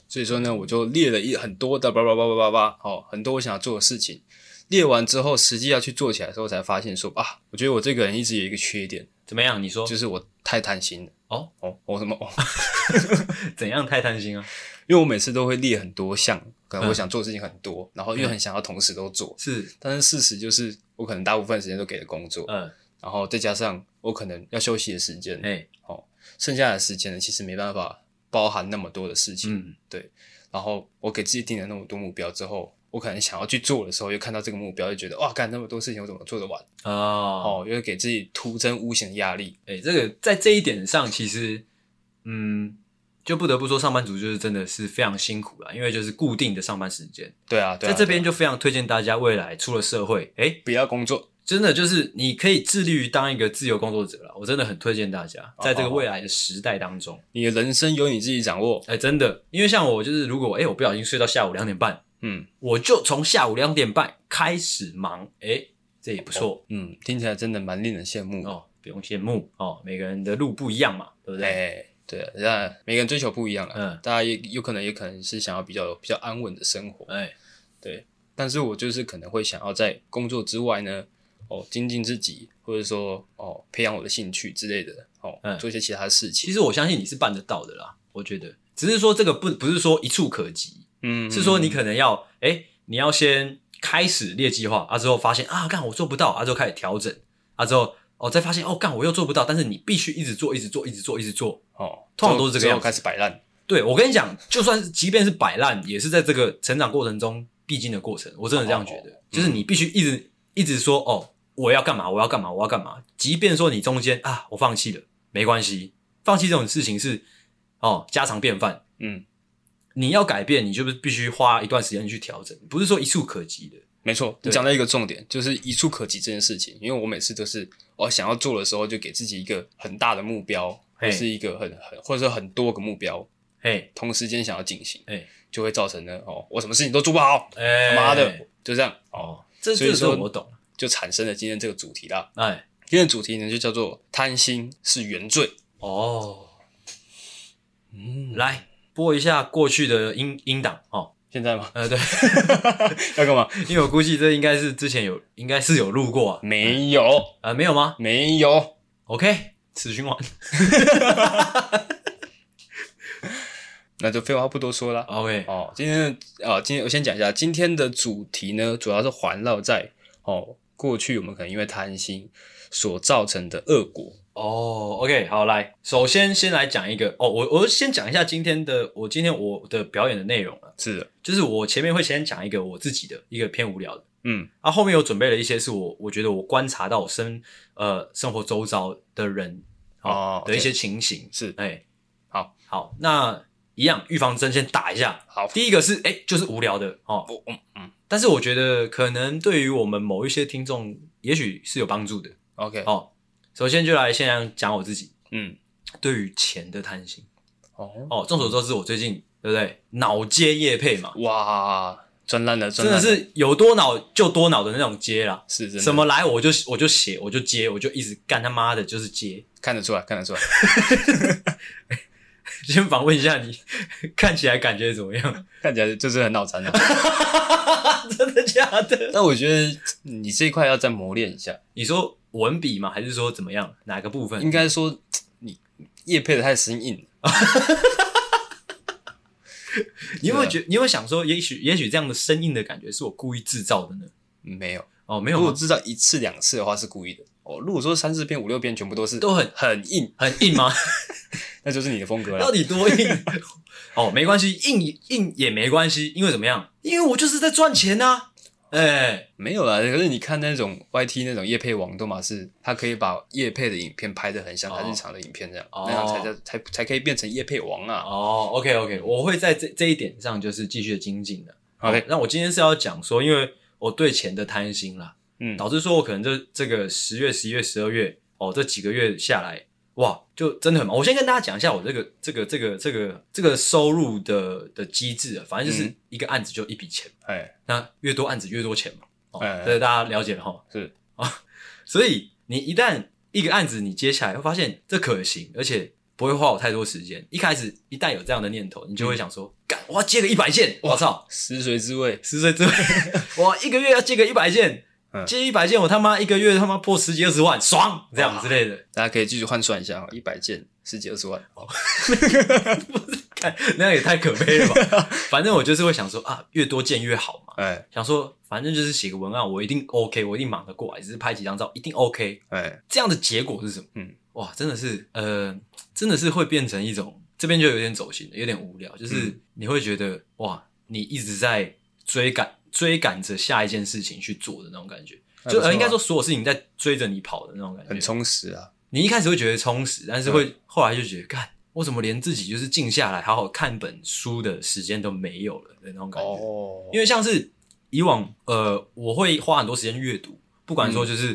所以说呢，我就列了一很多的叭叭叭叭叭叭，哦，很多我想要做的事情。列完之后，实际要去做起来的时候，才发现说啊，我觉得我这个人一直有一个缺点，怎么样？你说，就是我太贪心了。哦哦，我什么？哦，[laughs] 怎样太贪心啊？[laughs] 因为我每次都会列很多项，可能我想做的事情很多，嗯、然后又很想要同时都做。是，但是事实就是我可能大部分时间都给了工作，嗯，然后再加上我可能要休息的时间，哎、欸，哦，剩下的时间呢，其实没办法包含那么多的事情，嗯，对。然后我给自己定了那么多目标之后，我可能想要去做的时候，又看到这个目标，就觉得哇，干那么多事情，我怎么做得完？哦，哦，又给自己徒增无形的压力。哎、欸，这个在这一点上，其实，嗯。就不得不说，上班族就是真的是非常辛苦了，因为就是固定的上班时间。对啊，对啊，在这边就非常推荐大家，未来出了社会，哎、欸，不要工作，真的就是你可以致力于当一个自由工作者了。我真的很推荐大家，在这个未来的时代当中，你的人生由你自己掌握。哎、欸，真的，因为像我就是，如果哎、欸、我不小心睡到下午两点半，嗯，我就从下午两点半开始忙，哎、欸，这也不错、哦，嗯，听起来真的蛮令人羡慕哦。不用羡慕哦，每个人的路不一样嘛，对不对？欸对，那每个人追求不一样啊。嗯，大家也有可能，也可能是想要比较比较安稳的生活。哎，对。但是我就是可能会想要在工作之外呢，哦，精进自己，或者说哦，培养我的兴趣之类的，哦，嗯，做一些其他的事情。其实我相信你是办得到的啦，我觉得。只是说这个不不是说一触可及，嗯，是说你可能要，哎，你要先开始列计划啊，之后发现啊，干我做不到啊，之后开始调整啊，之后。哦，再发现哦，干我又做不到，但是你必须一直做，一直做，一直做，一直做。哦，通常都是这个样子。开始摆烂。对，我跟你讲，就算是即便是摆烂，也是在这个成长过程中必经的过程。我真的这样觉得，哦、就是你必须一直、嗯、一直说哦，我要干嘛，我要干嘛，我要干嘛。即便说你中间啊，我放弃了，没关系，放弃这种事情是哦家常便饭。嗯，你要改变，你就是必须花一段时间去调整，不是说一触可及的。没错，你讲到一个重点，就是一触可及这件事情。因为我每次都是我想要做的时候，就给自己一个很大的目标，或是一个很很或者说很多个目标。哎，同时间想要进行，哎，就会造成呢，哦，我什么事情都做不好，哎，他妈的，就这样，哦，这所以说我懂，就产生了今天这个主题啦。哎，今天的主题呢就叫做贪心是原罪。哦，嗯，来播一下过去的音音档哦，现在吗？呃，对，[laughs] 要干嘛？因为我估计这应该是之前有，应该是有录过啊，没有啊，没有吗？没有，OK，此循环。[laughs] 那就废话不多说了。OK，哦，今天啊、哦，今天我先讲一下今天的主题呢，主要是环绕在哦，过去我们可能因为贪心所造成的恶果。哦，OK，好，来，首先先来讲一个哦，我我先讲一下今天的我今天我的表演的内容了。是的，就是我前面会先讲一个我自己的一个偏无聊的，嗯，啊，后面有准备了一些是我我觉得我观察到我生呃生活周遭的人哦，哦的一些情形。是，哎、欸，好，好，那。一样，预防针先打一下。好，第一个是，哎、欸，就是无聊的哦。嗯嗯。但是我觉得可能对于我们某一些听众，也许是有帮助的。OK，哦，首先就来先来讲我自己。嗯，对于钱的贪心。哦哦，众所周知，我最近对不对？脑接叶配嘛。哇，真烂了，赚烂了，真的是有多脑就多脑的那种接啦。是真的。什么来我就我就写我就接我就一直干他妈的，就是接。看得出来，看得出来。[laughs] 先访问一下你，看起来感觉怎么样？看起来就是很脑残的，[laughs] 真的假的？但我觉得你这一块要再磨练一下。你说文笔吗？还是说怎么样？哪个部分？应该说 [tsk] 你叶配的太生硬。[laughs] 你有没有觉？你有没有想说，也许也许这样的生硬的感觉是我故意制造的呢？没有哦，没有。如果制造一次两次的话，是故意的。哦，如果说三四篇、五六篇全部都是都很很硬、很硬吗？[laughs] 那就是你的风格了。到底多硬？[laughs] 哦，没关系，硬硬也没关系，因为怎么样？因为我就是在赚钱呐、啊。哎、欸，没有啦。可是你看那种 YT 那种夜配王，都嘛是他可以把夜配的影片拍得很像他日常的影片这样，哦、那样才叫才才可以变成夜配王啊。哦，OK OK，我会在这这一点上就是继续的精进的。OK，那我今天是要讲说，因为我对钱的贪心啦。嗯，导致说我可能这这个十月、十一月、十二月哦，这几个月下来，哇，就真的很忙。我先跟大家讲一下我这个这个这个这个这个收入的的机制啊，反正就是一个案子就一笔钱，哎、嗯，那越多案子越多钱嘛，哦，这、嗯、大家了解了哈，是。[laughs] 啊，所以你一旦一个案子你接下来会发现这可行，而且不会花我太多时间。一开始一旦有这样的念头，你就会想说，干、嗯，我要接个一百件，我操，食髓知味，食髓知味，[laughs] 我一个月要接个一百件。接一百件，我他妈一个月他妈破十几二十万，爽这样之类的。大家可以继续换算一下哈，一百件十几二十万，[laughs] 哦，看那样也太可悲了吧？[laughs] 反正我就是会想说啊，越多件越好嘛。哎，想说反正就是写个文案，我一定 OK，我一定忙得过来，只是拍几张照一定 OK。哎，这样的结果是什么？嗯，哇，真的是呃，真的是会变成一种这边就有点走心了，有点无聊，就是你会觉得哇，你一直在追赶。追赶着下一件事情去做的那种感觉，就呃，应该说所有事情在追着你跑的那种感觉，很充实啊。你一开始会觉得充实，但是会后来就觉得，干，我怎么连自己就是静下来好好看本书的时间都没有了的那种感觉。哦，因为像是以往，呃，我会花很多时间阅读，不管说就是、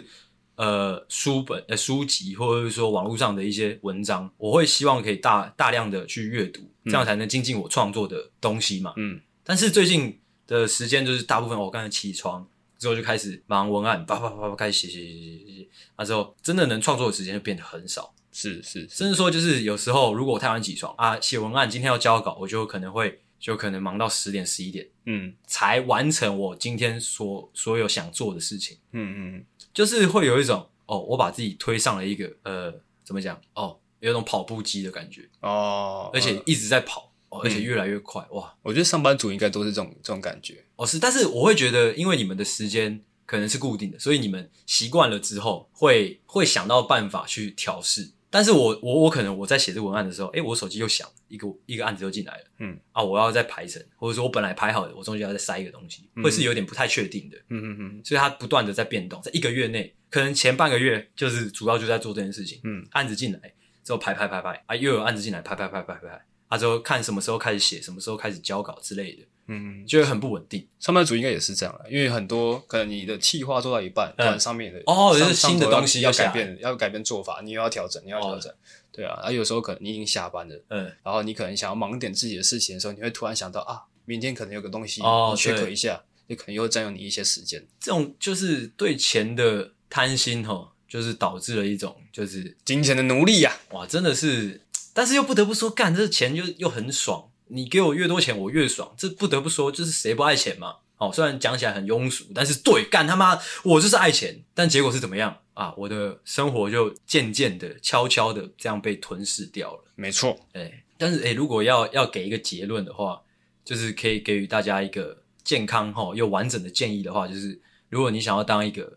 嗯、呃书本、呃书籍，或者是说网络上的一些文章，我会希望可以大大量的去阅读，这样才能精进我创作的东西嘛。嗯，但是最近。的时间就是大部分，我刚才起床之后就开始忙文案，叭叭叭叭开始写写写写写，那之后真的能创作的时间就变得很少。是是，甚至说就是有时候如果我太晚起床啊，写文案今天要交稿，我就可能会就可能忙到十点十一点，嗯，才完成我今天所所有想做的事情。嗯嗯，就是会有一种哦，我把自己推上了一个呃，怎么讲哦，有一种跑步机的感觉哦，而且一直在跑。而且越来越快、嗯、哇！我觉得上班族应该都是这种这种感觉。哦。是，但是我会觉得，因为你们的时间可能是固定的，所以你们习惯了之后会，会会想到办法去调试。但是我我我可能我在写这个文案的时候，哎、欸，我手机又响，一个一个案子又进来了，嗯。啊，我要再排成，或者说我本来排好的，我中间要再塞一个东西，会是有点不太确定的，嗯嗯嗯，所以它不断的在变动，在一个月内，可能前半个月就是主要就在做这件事情，嗯，案子进来之后排排排排，啊，又有案子进来排排排排排排，啊，之后看什么时候开始写，什么时候开始交稿之类的。嗯，就会很不稳定。上班族应该也是这样了，因为很多可能你的计划做到一半，嗯，上面的哦，就是新的东西要改变，要改变做法，你又要调整，你要调整，对啊。啊，有时候可能你已经下班了，嗯，然后你可能想要忙点自己的事情的时候，你会突然想到啊，明天可能有个东西哦，check 一下，就可能又占用你一些时间。这种就是对钱的贪心哦，就是导致了一种就是金钱的奴隶呀。哇，真的是，但是又不得不说，干这钱就又很爽。你给我越多钱，我越爽。这不得不说，就是谁不爱钱嘛？哦，虽然讲起来很庸俗，但是对，干他妈，我就是爱钱。但结果是怎么样啊？我的生活就渐渐的、悄悄的这样被吞噬掉了。没错，哎，但是哎，如果要要给一个结论的话，就是可以给予大家一个健康哈又完整的建议的话，就是如果你想要当一个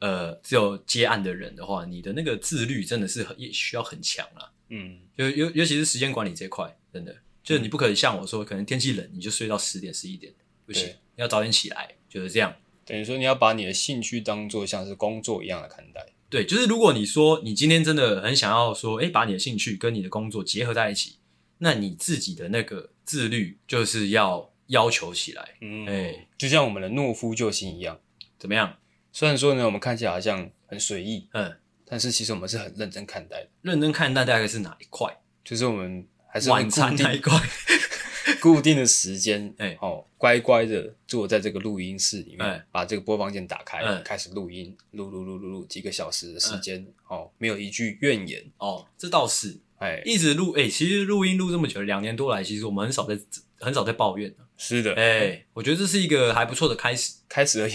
呃只有接案的人的话，你的那个自律真的是很也需要很强啦。嗯，尤尤尤其是时间管理这块，真的。就是你不可以像我说，可能天气冷你就睡到十点十一点，不行，要早点起来，就是这样。等于说你要把你的兴趣当做像是工作一样的看待。对，就是如果你说你今天真的很想要说，诶，把你的兴趣跟你的工作结合在一起，那你自己的那个自律就是要要求起来。嗯，诶，就像我们的懦夫救星一样，怎么样？虽然说呢，我们看起来好像很随意，嗯，但是其实我们是很认真看待的。认真看待大概是哪一块？就是我们。还是晚餐那一块，[laughs] 固定的时间，哎，哦，乖乖的坐在这个录音室里面，把这个播放键打开，开始录音，录录录录录几个小时的时间，哦，没有一句怨言，哦，这倒是，哎，一直录，哎，其实录音录这么久，两年多来，其实我们很少在很少在抱怨。的，是的，哎，我觉得这是一个还不错的开始，开始而已，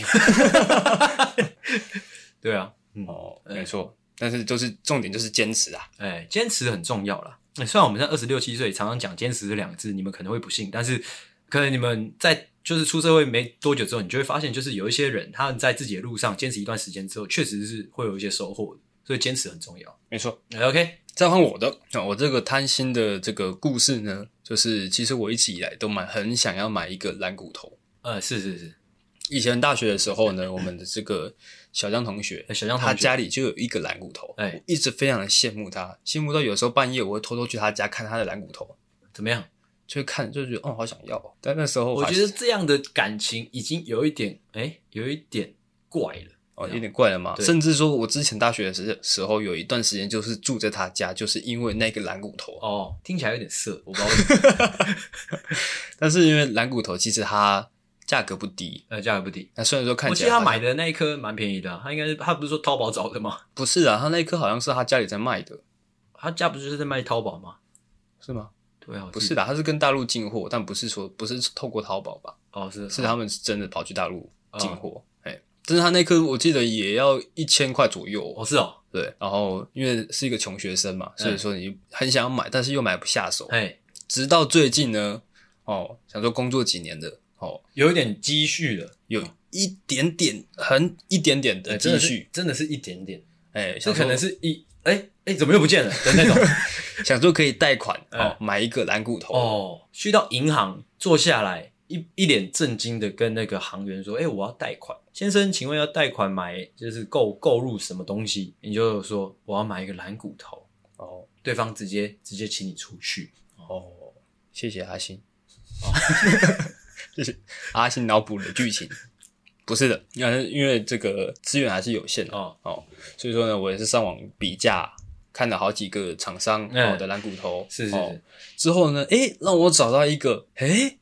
[laughs] 对啊，哦，没错，但是就是重点就是坚持啊，哎，坚持很重要啦。虽然我们在二十六七岁，常常讲坚持这两个字，你们可能会不信，但是可能你们在就是出社会没多久之后，你就会发现，就是有一些人他们在自己的路上坚持一段时间之后，确实是会有一些收获的。所以坚持很重要，没错。OK，再换我的，那我这个贪心的这个故事呢，就是其实我一直以来都蛮很想要买一个蓝骨头。呃，是是是。以前大学的时候呢，我们的这个小江同学，小江他家里就有一个蓝骨头，哎，一直非常的羡慕他，羡慕到有时候半夜我会偷偷去他家看他的蓝骨头，怎么样？就看就觉得哦，好想要。但那时候我觉得这样的感情已经有一点，哎，有一点怪了，哦，有点怪了嘛。甚至说我之前大学的时时候有一段时间就是住在他家，就是因为那个蓝骨头。哦，听起来有点色，我不知道为什么。[laughs] 但是因为蓝骨头其实它。价格不低，呃，价格不低。那虽然说看起来，我记得他买的那一颗蛮便宜的，他应该是他不是说淘宝找的吗？不是啊，他那一颗好像是他家里在卖的，他家不就是在卖淘宝吗？是吗？对啊，不是的，他是跟大陆进货，但不是说不是透过淘宝吧？哦，是是他们是真的跑去大陆进货，哎，但是他那颗我记得也要一千块左右，哦，是哦，对，然后因为是一个穷学生嘛，所以说你很想要买，但是又买不下手，哎，直到最近呢，哦，想说工作几年的。哦，有一点积蓄了，有一点点，很一点点的积蓄，真的是一点点。哎，这可能是一，哎哎，怎么又不见了？的那种。[laughs] [laughs] 想说可以贷款哦，买一个蓝骨头。哦，去到银行坐下来，一一脸震惊的跟那个行员说：“哎，我要贷款，先生，请问要贷款买就是购购入什么东西？”你就说我要买一个蓝骨头。哦，对方直接直接请你出去。哦，谢谢阿星。就 [laughs] 是阿信脑补的剧情，不是的，因为因为这个资源还是有限的哦哦，所以说呢，我也是上网比价，看了好几个厂商哦的蓝骨头，是是是，之后呢，诶，让我找到一个，诶，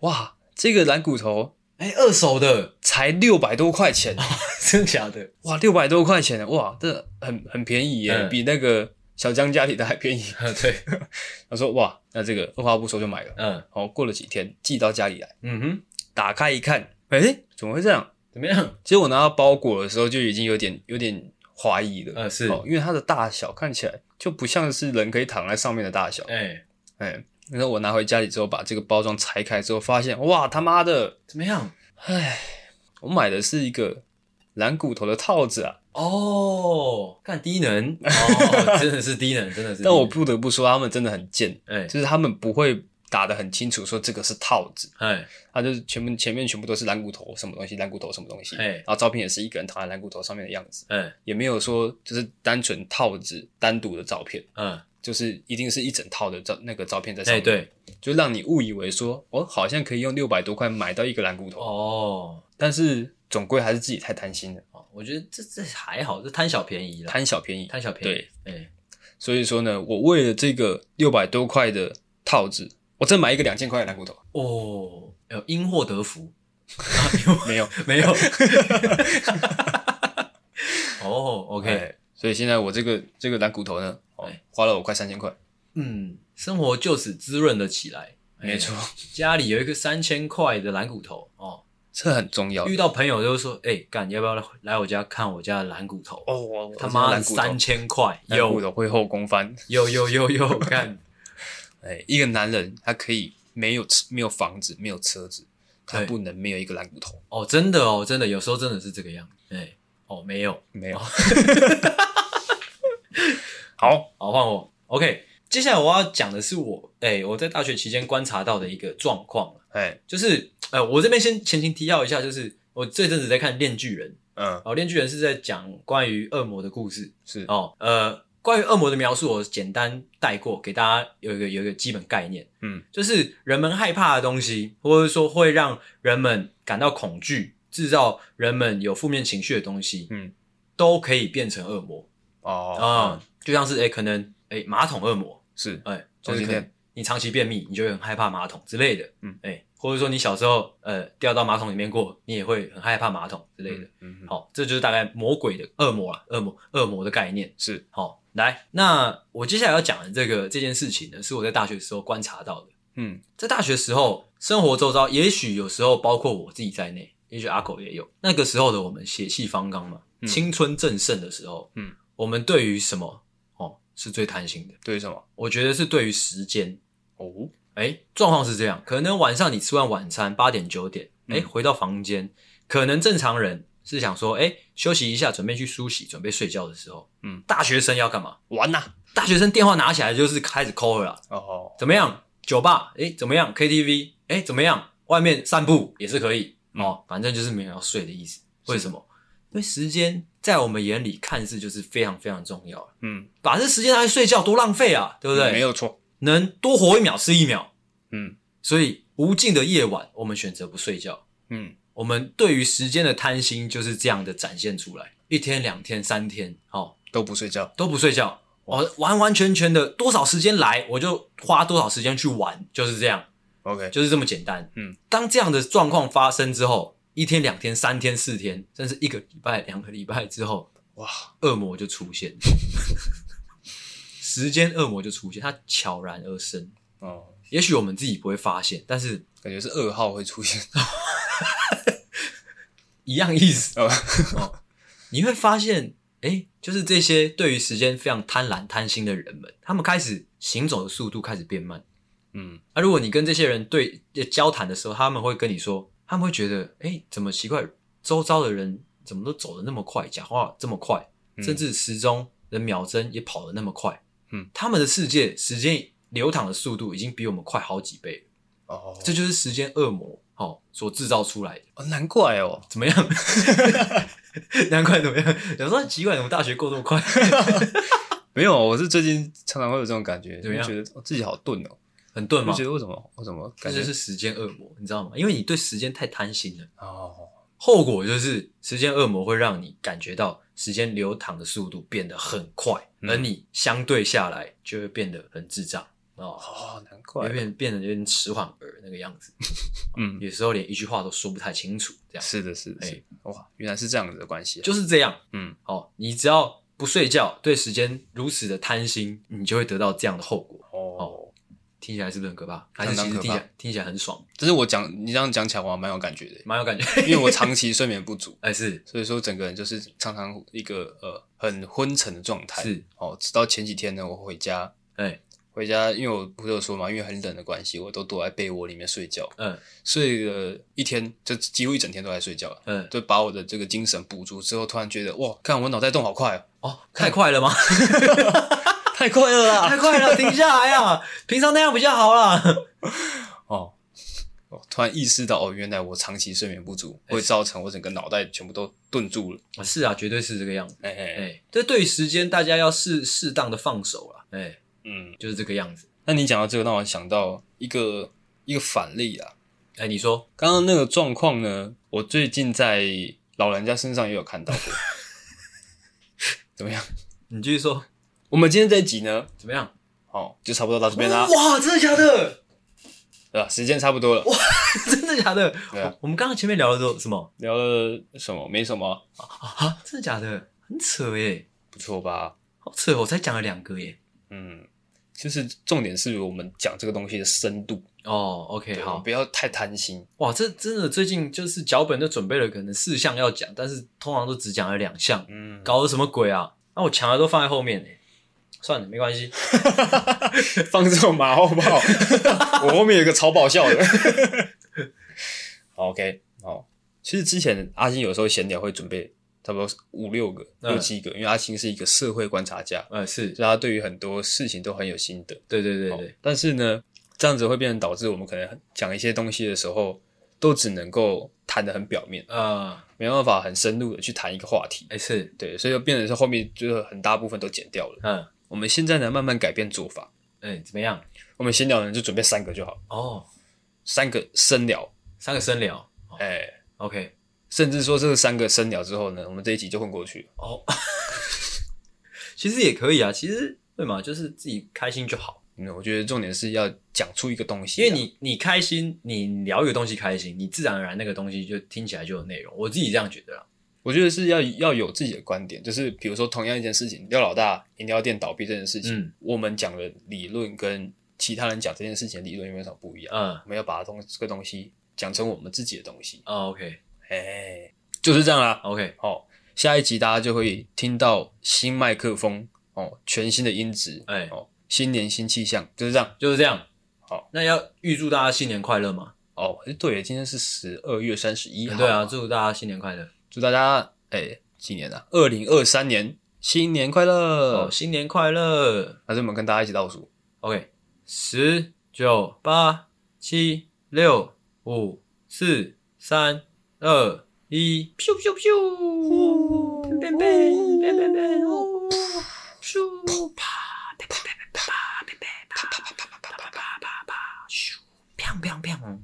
哇，这个蓝骨头，诶，二手的，才六百多块钱，[laughs] 真假的？哇，六百多块钱，哇，这很很便宜耶，比那个。小江家里的还便宜，[laughs] 对。[laughs] 他说：“哇，那这个二话不说就买了。”嗯，好，过了几天寄到家里来。嗯哼，打开一看，诶，怎么会这样？怎么样？其实我拿到包裹的时候就已经有点有点怀疑了。嗯，是，因为它的大小看起来就不像是人可以躺在上面的大小。哎哎，然后我拿回家里之后，把这个包装拆开之后，发现哇，他妈的，怎么样？哎，我买的是一个蓝骨头的套子啊。哦，看低能。哦，[laughs] 真的是低能，真的是。但我不得不说，他们真的很贱，哎，就是他们不会打得很清楚，说这个是套子，哎，他就是全部前面全部都是蓝骨头，什么东西，蓝骨头什么东西，哎，然后照片也是一个人躺在蓝骨头上面的样子，哎，也没有说就是单纯套子单独的照片，嗯，就是一定是一整套的照那个照片在上面，对，就让你误以为说，哦，好像可以用六百多块买到一个蓝骨头，哦，但是总归还是自己太贪心了。我觉得这这还好，这贪小便宜了，贪小便宜，贪小便宜。对，哎、欸，所以说呢，我为了这个六百多块的套子，我再买一个两千块的蓝骨头。哦，有因祸得福？[laughs] 没有，[laughs] 没有。[laughs] 哦，OK。所以现在我这个这个蓝骨头呢，哦，花了我快三千块。嗯，生活就此滋润了起来。没错，家里有一个三千块的蓝骨头哦。这很重要。遇到朋友就说：“哎、欸，干，要不要来我家看我家的蓝骨头？”哦，他妈的三千块，有骨头会后空翻，有有有有 [laughs] 干。哎，一个男人他可以没有没有房子，没有车子，他不能没有一个蓝骨头。哦，真的哦，真的，有时候真的是这个样子。哎，哦，没有没有。[laughs] 好好换我。OK，接下来我要讲的是我哎我在大学期间观察到的一个状况。哎，就是。呃，我这边先前情提要一下，就是我这阵子在看《链锯人》，嗯，哦，《链锯人》是在讲关于恶魔的故事，是。哦，呃，关于恶魔的描述，我简单带过，给大家有一个有一个基本概念，嗯，就是人们害怕的东西，或者说会让人们感到恐惧、制造人们有负面情绪的东西，嗯，都可以变成恶魔，哦，啊、嗯，就像是哎、欸、可能哎、欸、马桶恶魔是，哎、欸，就是可能你长期便秘，你就会很害怕马桶之类的，嗯，哎、欸。或者说你小时候呃掉到马桶里面过，你也会很害怕马桶之类的。嗯，嗯，好，这就是大概魔鬼的恶魔啊，恶魔恶魔的概念是好。来，那我接下来要讲的这个这件事情呢，是我在大学的时候观察到的。嗯，在大学时候，生活周遭，也许有时候包括我自己在内，也许阿狗也有。那个时候的我们血气方刚嘛，嗯、青春正盛的时候，嗯，我们对于什么哦是最贪心的？对于什么？我觉得是对于时间哦。哎，状况是这样，可能晚上你吃完晚餐八点九点，哎，回到房间，可能正常人是想说，哎，休息一下，准备去梳洗，准备睡觉的时候，嗯，大学生要干嘛？玩呐！大学生电话拿起来就是开始 call 了。哦，怎么样？酒吧？哎，怎么样？KTV？哎，怎么样？外面散步也是可以哦，反正就是没有要睡的意思。为什么？因为时间在我们眼里看似就是非常非常重要。嗯，把这时间拿来睡觉多浪费啊，对不对？没有错。能多活一秒是一秒，嗯，所以无尽的夜晚，我们选择不睡觉，嗯，我们对于时间的贪心就是这样的展现出来，一天、两天、三天，哦，都不睡觉，都不睡觉，我完完全全的多少时间来，我就花多少时间去玩，就是这样，OK，就是这么简单，嗯，当这样的状况发生之后，一天、两天、三天、四天，甚至一个礼拜、两个礼拜之后，哇，恶魔就出现。[laughs] 时间恶魔就出现，它悄然而生。哦，也许我们自己不会发现，但是感觉是噩耗会出现，[laughs] 一样意思。哦，你会发现，哎，就是这些对于时间非常贪婪、贪心的人们，他们开始行走的速度开始变慢。嗯，那如果你跟这些人对交谈的时候，他们会跟你说，他们会觉得，哎，怎么奇怪？周遭的人怎么都走得那么快，讲话这么快，甚至时钟的秒针也跑得那么快。嗯，他们的世界时间流淌的速度已经比我们快好几倍了。哦，这就是时间恶魔哦所制造出来的。哦，难怪哦，怎么样？[laughs] 难怪怎么样？有时候很奇怪，怎么大学过这么快？[laughs] 没有，我是最近常常会有这种感觉，就觉得自己好钝哦，很钝吗？觉得为什么？为什么？感觉是时间恶魔，你知道吗？因为你对时间太贪心了。哦，后果就是时间恶魔会让你感觉到。时间流淌的速度变得很快，而你相对下来就会变得很智障哦，哦，难怪变变得有点迟缓儿那个样子，[laughs] 嗯，有时候连一句话都说不太清楚，这样。是的，是的，哎，哇，原来是这样子的关系，就是这样，嗯，哦，你只要不睡觉，对时间如此的贪心，你就会得到这样的后果，哦。听起来是不是很可怕？还是其实听起来听起来很爽？只是我讲你这样讲起来，我还蛮有感觉的，蛮有感觉，因为我长期睡眠不足，[laughs] 哎是，所以说整个人就是常常一个呃很昏沉的状态，是哦。直到前几天呢，我回家，哎，回家，因为我不是有说嘛，因为很冷的关系，我都躲在被窝里面睡觉。嗯，睡了一天，就几乎一整天都在睡觉。嗯，就把我的这个精神补足之后，突然觉得哇，看我脑袋动好快哦！哦，太快了吗？[laughs] 太快了啦！太快了，停下来啊！[laughs] 平常那样比较好啦。哦，我突然意识到哦，原来我长期睡眠不足会造成我整个脑袋全部都顿住了。是啊，绝对是这个样子。哎哎哎，这对于时间，大家要适适当的放手了。哎。嗯，就是这个样子。那你讲到这个，让我想到一个一个反例啊。哎，你说刚刚那个状况呢？我最近在老人家身上也有看到过。[laughs] 怎么样？你继续说。我们今天这一集呢？怎么样？哦，就差不多到这边啦。哇，真的假的？对吧？时间差不多了。哇，[laughs] 真的假的？对啊。我们刚刚前面聊了都什么？聊了什么？没什么啊啊！真的假的？很扯耶。不错吧？好扯，我才讲了两个耶。嗯。就是重点是我们讲这个东西的深度哦。OK，好，不要太贪心。哇，这真的最近就是脚本都准备了，可能四项要讲，但是通常都只讲了两项。嗯，搞的什么鬼啊？那我强的都放在后面呢。算了，没关系，[laughs] 放这种马后炮。我后面有一个超爆笑的。好，OK，好。其实之前阿星有时候闲聊会准备。差不多五六个、六七个，因为阿星是一个社会观察家，嗯，是，所以他对于很多事情都很有心得。对对对对。但是呢，这样子会变成导致我们可能讲一些东西的时候，都只能够谈得很表面啊，没办法很深入的去谈一个话题。哎，是对，所以就变成是后面就是很大部分都剪掉了。嗯，我们现在呢，慢慢改变做法。哎，怎么样？我们闲聊呢就准备三个就好。哦，三个深聊，三个深聊。哎，OK。甚至说这个三个深聊之后呢，我们这一集就混过去哦。[laughs] 其实也可以啊，其实对嘛，就是自己开心就好。嗯，我觉得重点是要讲出一个东西，因为你你开心，你聊一个东西开心，你自然而然那个东西就听起来就有内容。我自己这样觉得啦。我觉得是要要有自己的观点，就是比如说同样一件事情，廖老大饮料店倒闭这件事情，嗯，我们讲的理论跟其他人讲这件事情的理论有没有什么不一样？嗯，我们要把东这个东西讲成我们自己的东西。哦，OK。哎就是这样啦。OK，好，下一集大家就会听到新麦克风哦，全新的音质，哎、欸，哦，新年新气象，就是这样，就是这样。好，那要预祝大家新年快乐嘛？哦，对，今天是十二月三十一号，对啊，祝大家新年快乐，祝大家哎，新年啊？二零二三年新年快乐，哦，新年快乐。还是我们跟大家一起倒数，OK，十九八七六五四三。二一，咻咻咻，变变变变变变，咻。啪，变变变变啪，变变啪啪啪啪啪啪啪啪啪啪，咻，砰砰砰，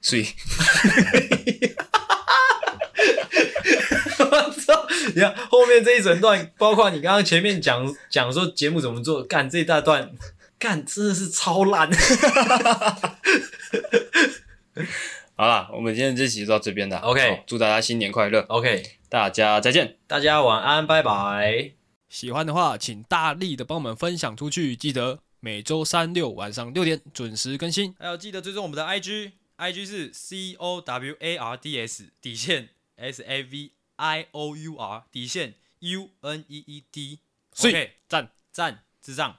所以，[laughs] 我操！你看后面这一整段，包括你刚刚前面讲讲说节目怎么做，干这一大段，干真的是超烂。[laughs] 好了，我们今天这期就到这边了。OK，祝大家新年快乐。OK，大家再见，大家晚安，拜拜。喜欢的话，请大力的帮我们分享出去。记得每周三六晚上六点准时更新，还有记得追踪我们的 IG，IG 是 C O W A R D S 底线 S A V I O U R 底线 U N E E D。所以赞赞智障。